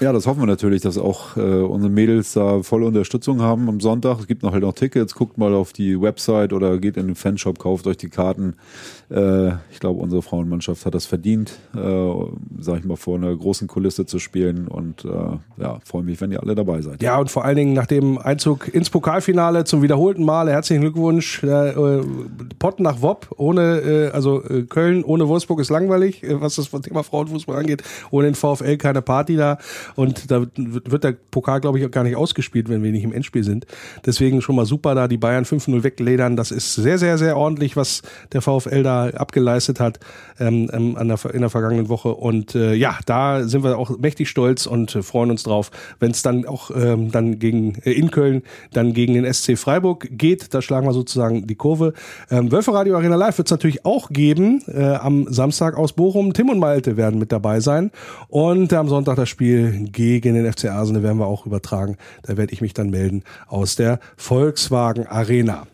Ja, das hoffen wir natürlich, dass auch äh, unsere Mädels da volle Unterstützung haben am Sonntag. Es gibt noch halt noch Tickets. Guckt mal auf die Website oder geht in den Fanshop, kauft euch die Karten. Äh, ich glaube, unsere Frauenmannschaft hat das verdient, äh, sag ich mal, vor einer großen Kulisse zu spielen. Und äh, ja, freue mich, wenn ihr alle dabei seid. Ja, und vor allen Dingen nach dem Einzug ins Pokalfinale zum wiederholten Male herzlichen Glückwunsch. Äh, Pott nach Wopp ohne, äh, also äh, Köln ohne Wolfsburg ist langweilig, äh, was das Thema Frauenfußball angeht. Ohne den VfL keine Party da. Und da wird der Pokal, glaube ich, auch gar nicht ausgespielt, wenn wir nicht im Endspiel sind. Deswegen schon mal super da, die Bayern 5-0 wegledern. Das ist sehr, sehr, sehr ordentlich, was der VfL da abgeleistet hat ähm, ähm an der, in der vergangenen Woche. Und äh, ja, da sind wir auch mächtig stolz und äh, freuen uns drauf, wenn es dann auch ähm, dann gegen äh, in Köln dann gegen den SC Freiburg geht. Da schlagen wir sozusagen die Kurve. Ähm, Wölfe Radio Arena Live wird es natürlich auch geben äh, am Samstag aus Bochum. Tim und Malte werden mit dabei sein. Und am Sonntag das Spiel gegen den FC Arsenal werden wir auch übertragen. Da werde ich mich dann melden aus der Volkswagen Arena.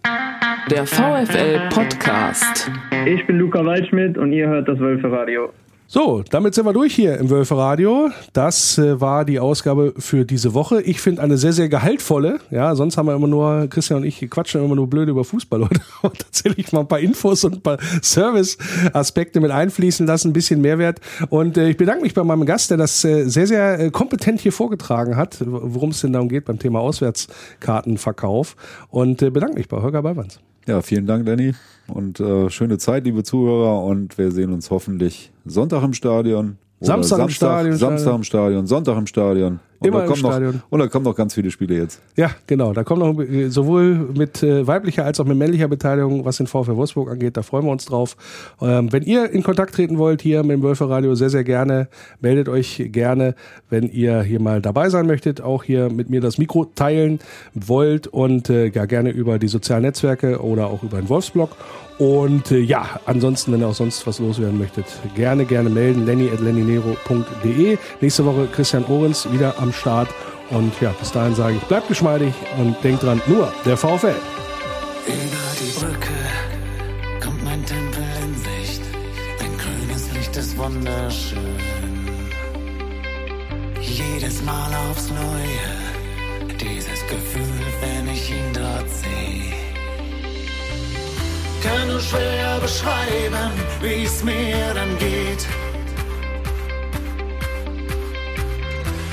Der VfL Podcast. Ich bin Luca Waldschmidt und ihr hört das Wölfe Radio. So, damit sind wir durch hier im Wölfe Radio. Das äh, war die Ausgabe für diese Woche. Ich finde eine sehr, sehr gehaltvolle. Ja, sonst haben wir immer nur, Christian und ich quatschen immer nur blöd über Fußball. (laughs) Heute tatsächlich mal ein paar Infos und ein paar Service-Aspekte mit einfließen lassen, ein bisschen Mehrwert. Und äh, ich bedanke mich bei meinem Gast, der das äh, sehr, sehr äh, kompetent hier vorgetragen hat, worum es denn darum geht beim Thema Auswärtskartenverkauf. Und äh, bedanke mich bei Holger Ballwanz. Ja, vielen Dank, Danny. Und äh, schöne Zeit, liebe Zuhörer. Und wir sehen uns hoffentlich Sonntag im Stadion. Samstag, im Stadion. Samstag im Stadion, Sonntag im Stadion. Und Immer da kommen im Stadion. Noch, und da kommen noch ganz viele Spiele jetzt. Ja, genau. Da kommt noch äh, sowohl mit äh, weiblicher als auch mit männlicher Beteiligung, was den VfL Wolfsburg angeht. Da freuen wir uns drauf. Ähm, wenn ihr in Kontakt treten wollt hier mit dem Wölfe Radio, sehr, sehr gerne. Meldet euch gerne, wenn ihr hier mal dabei sein möchtet. Auch hier mit mir das Mikro teilen wollt und äh, ja, gerne über die sozialen Netzwerke oder auch über den Wolfsblog. Und äh, ja, ansonsten, wenn ihr auch sonst was loswerden möchtet, gerne, gerne melden. Lenny at lennynero.de. Nächste Woche Christian Ohrens wieder am Start. Und ja, bis dahin sage ich, bleibt geschmeidig und denkt dran, nur der VfL. Über die Brücke kommt mein Tempel in Sicht. Dein grünes Licht ist wunderschön. Jedes Mal aufs Neue, dieses Gefühl, wenn ich ihn dort sehe. Kann nur schwer beschreiben, wie es mir dann geht.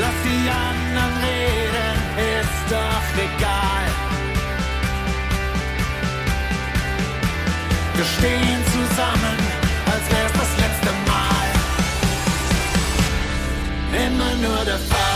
Lass die anderen reden, ist doch egal. Wir stehen zusammen, als wär's das letzte Mal. Immer nur der Fall.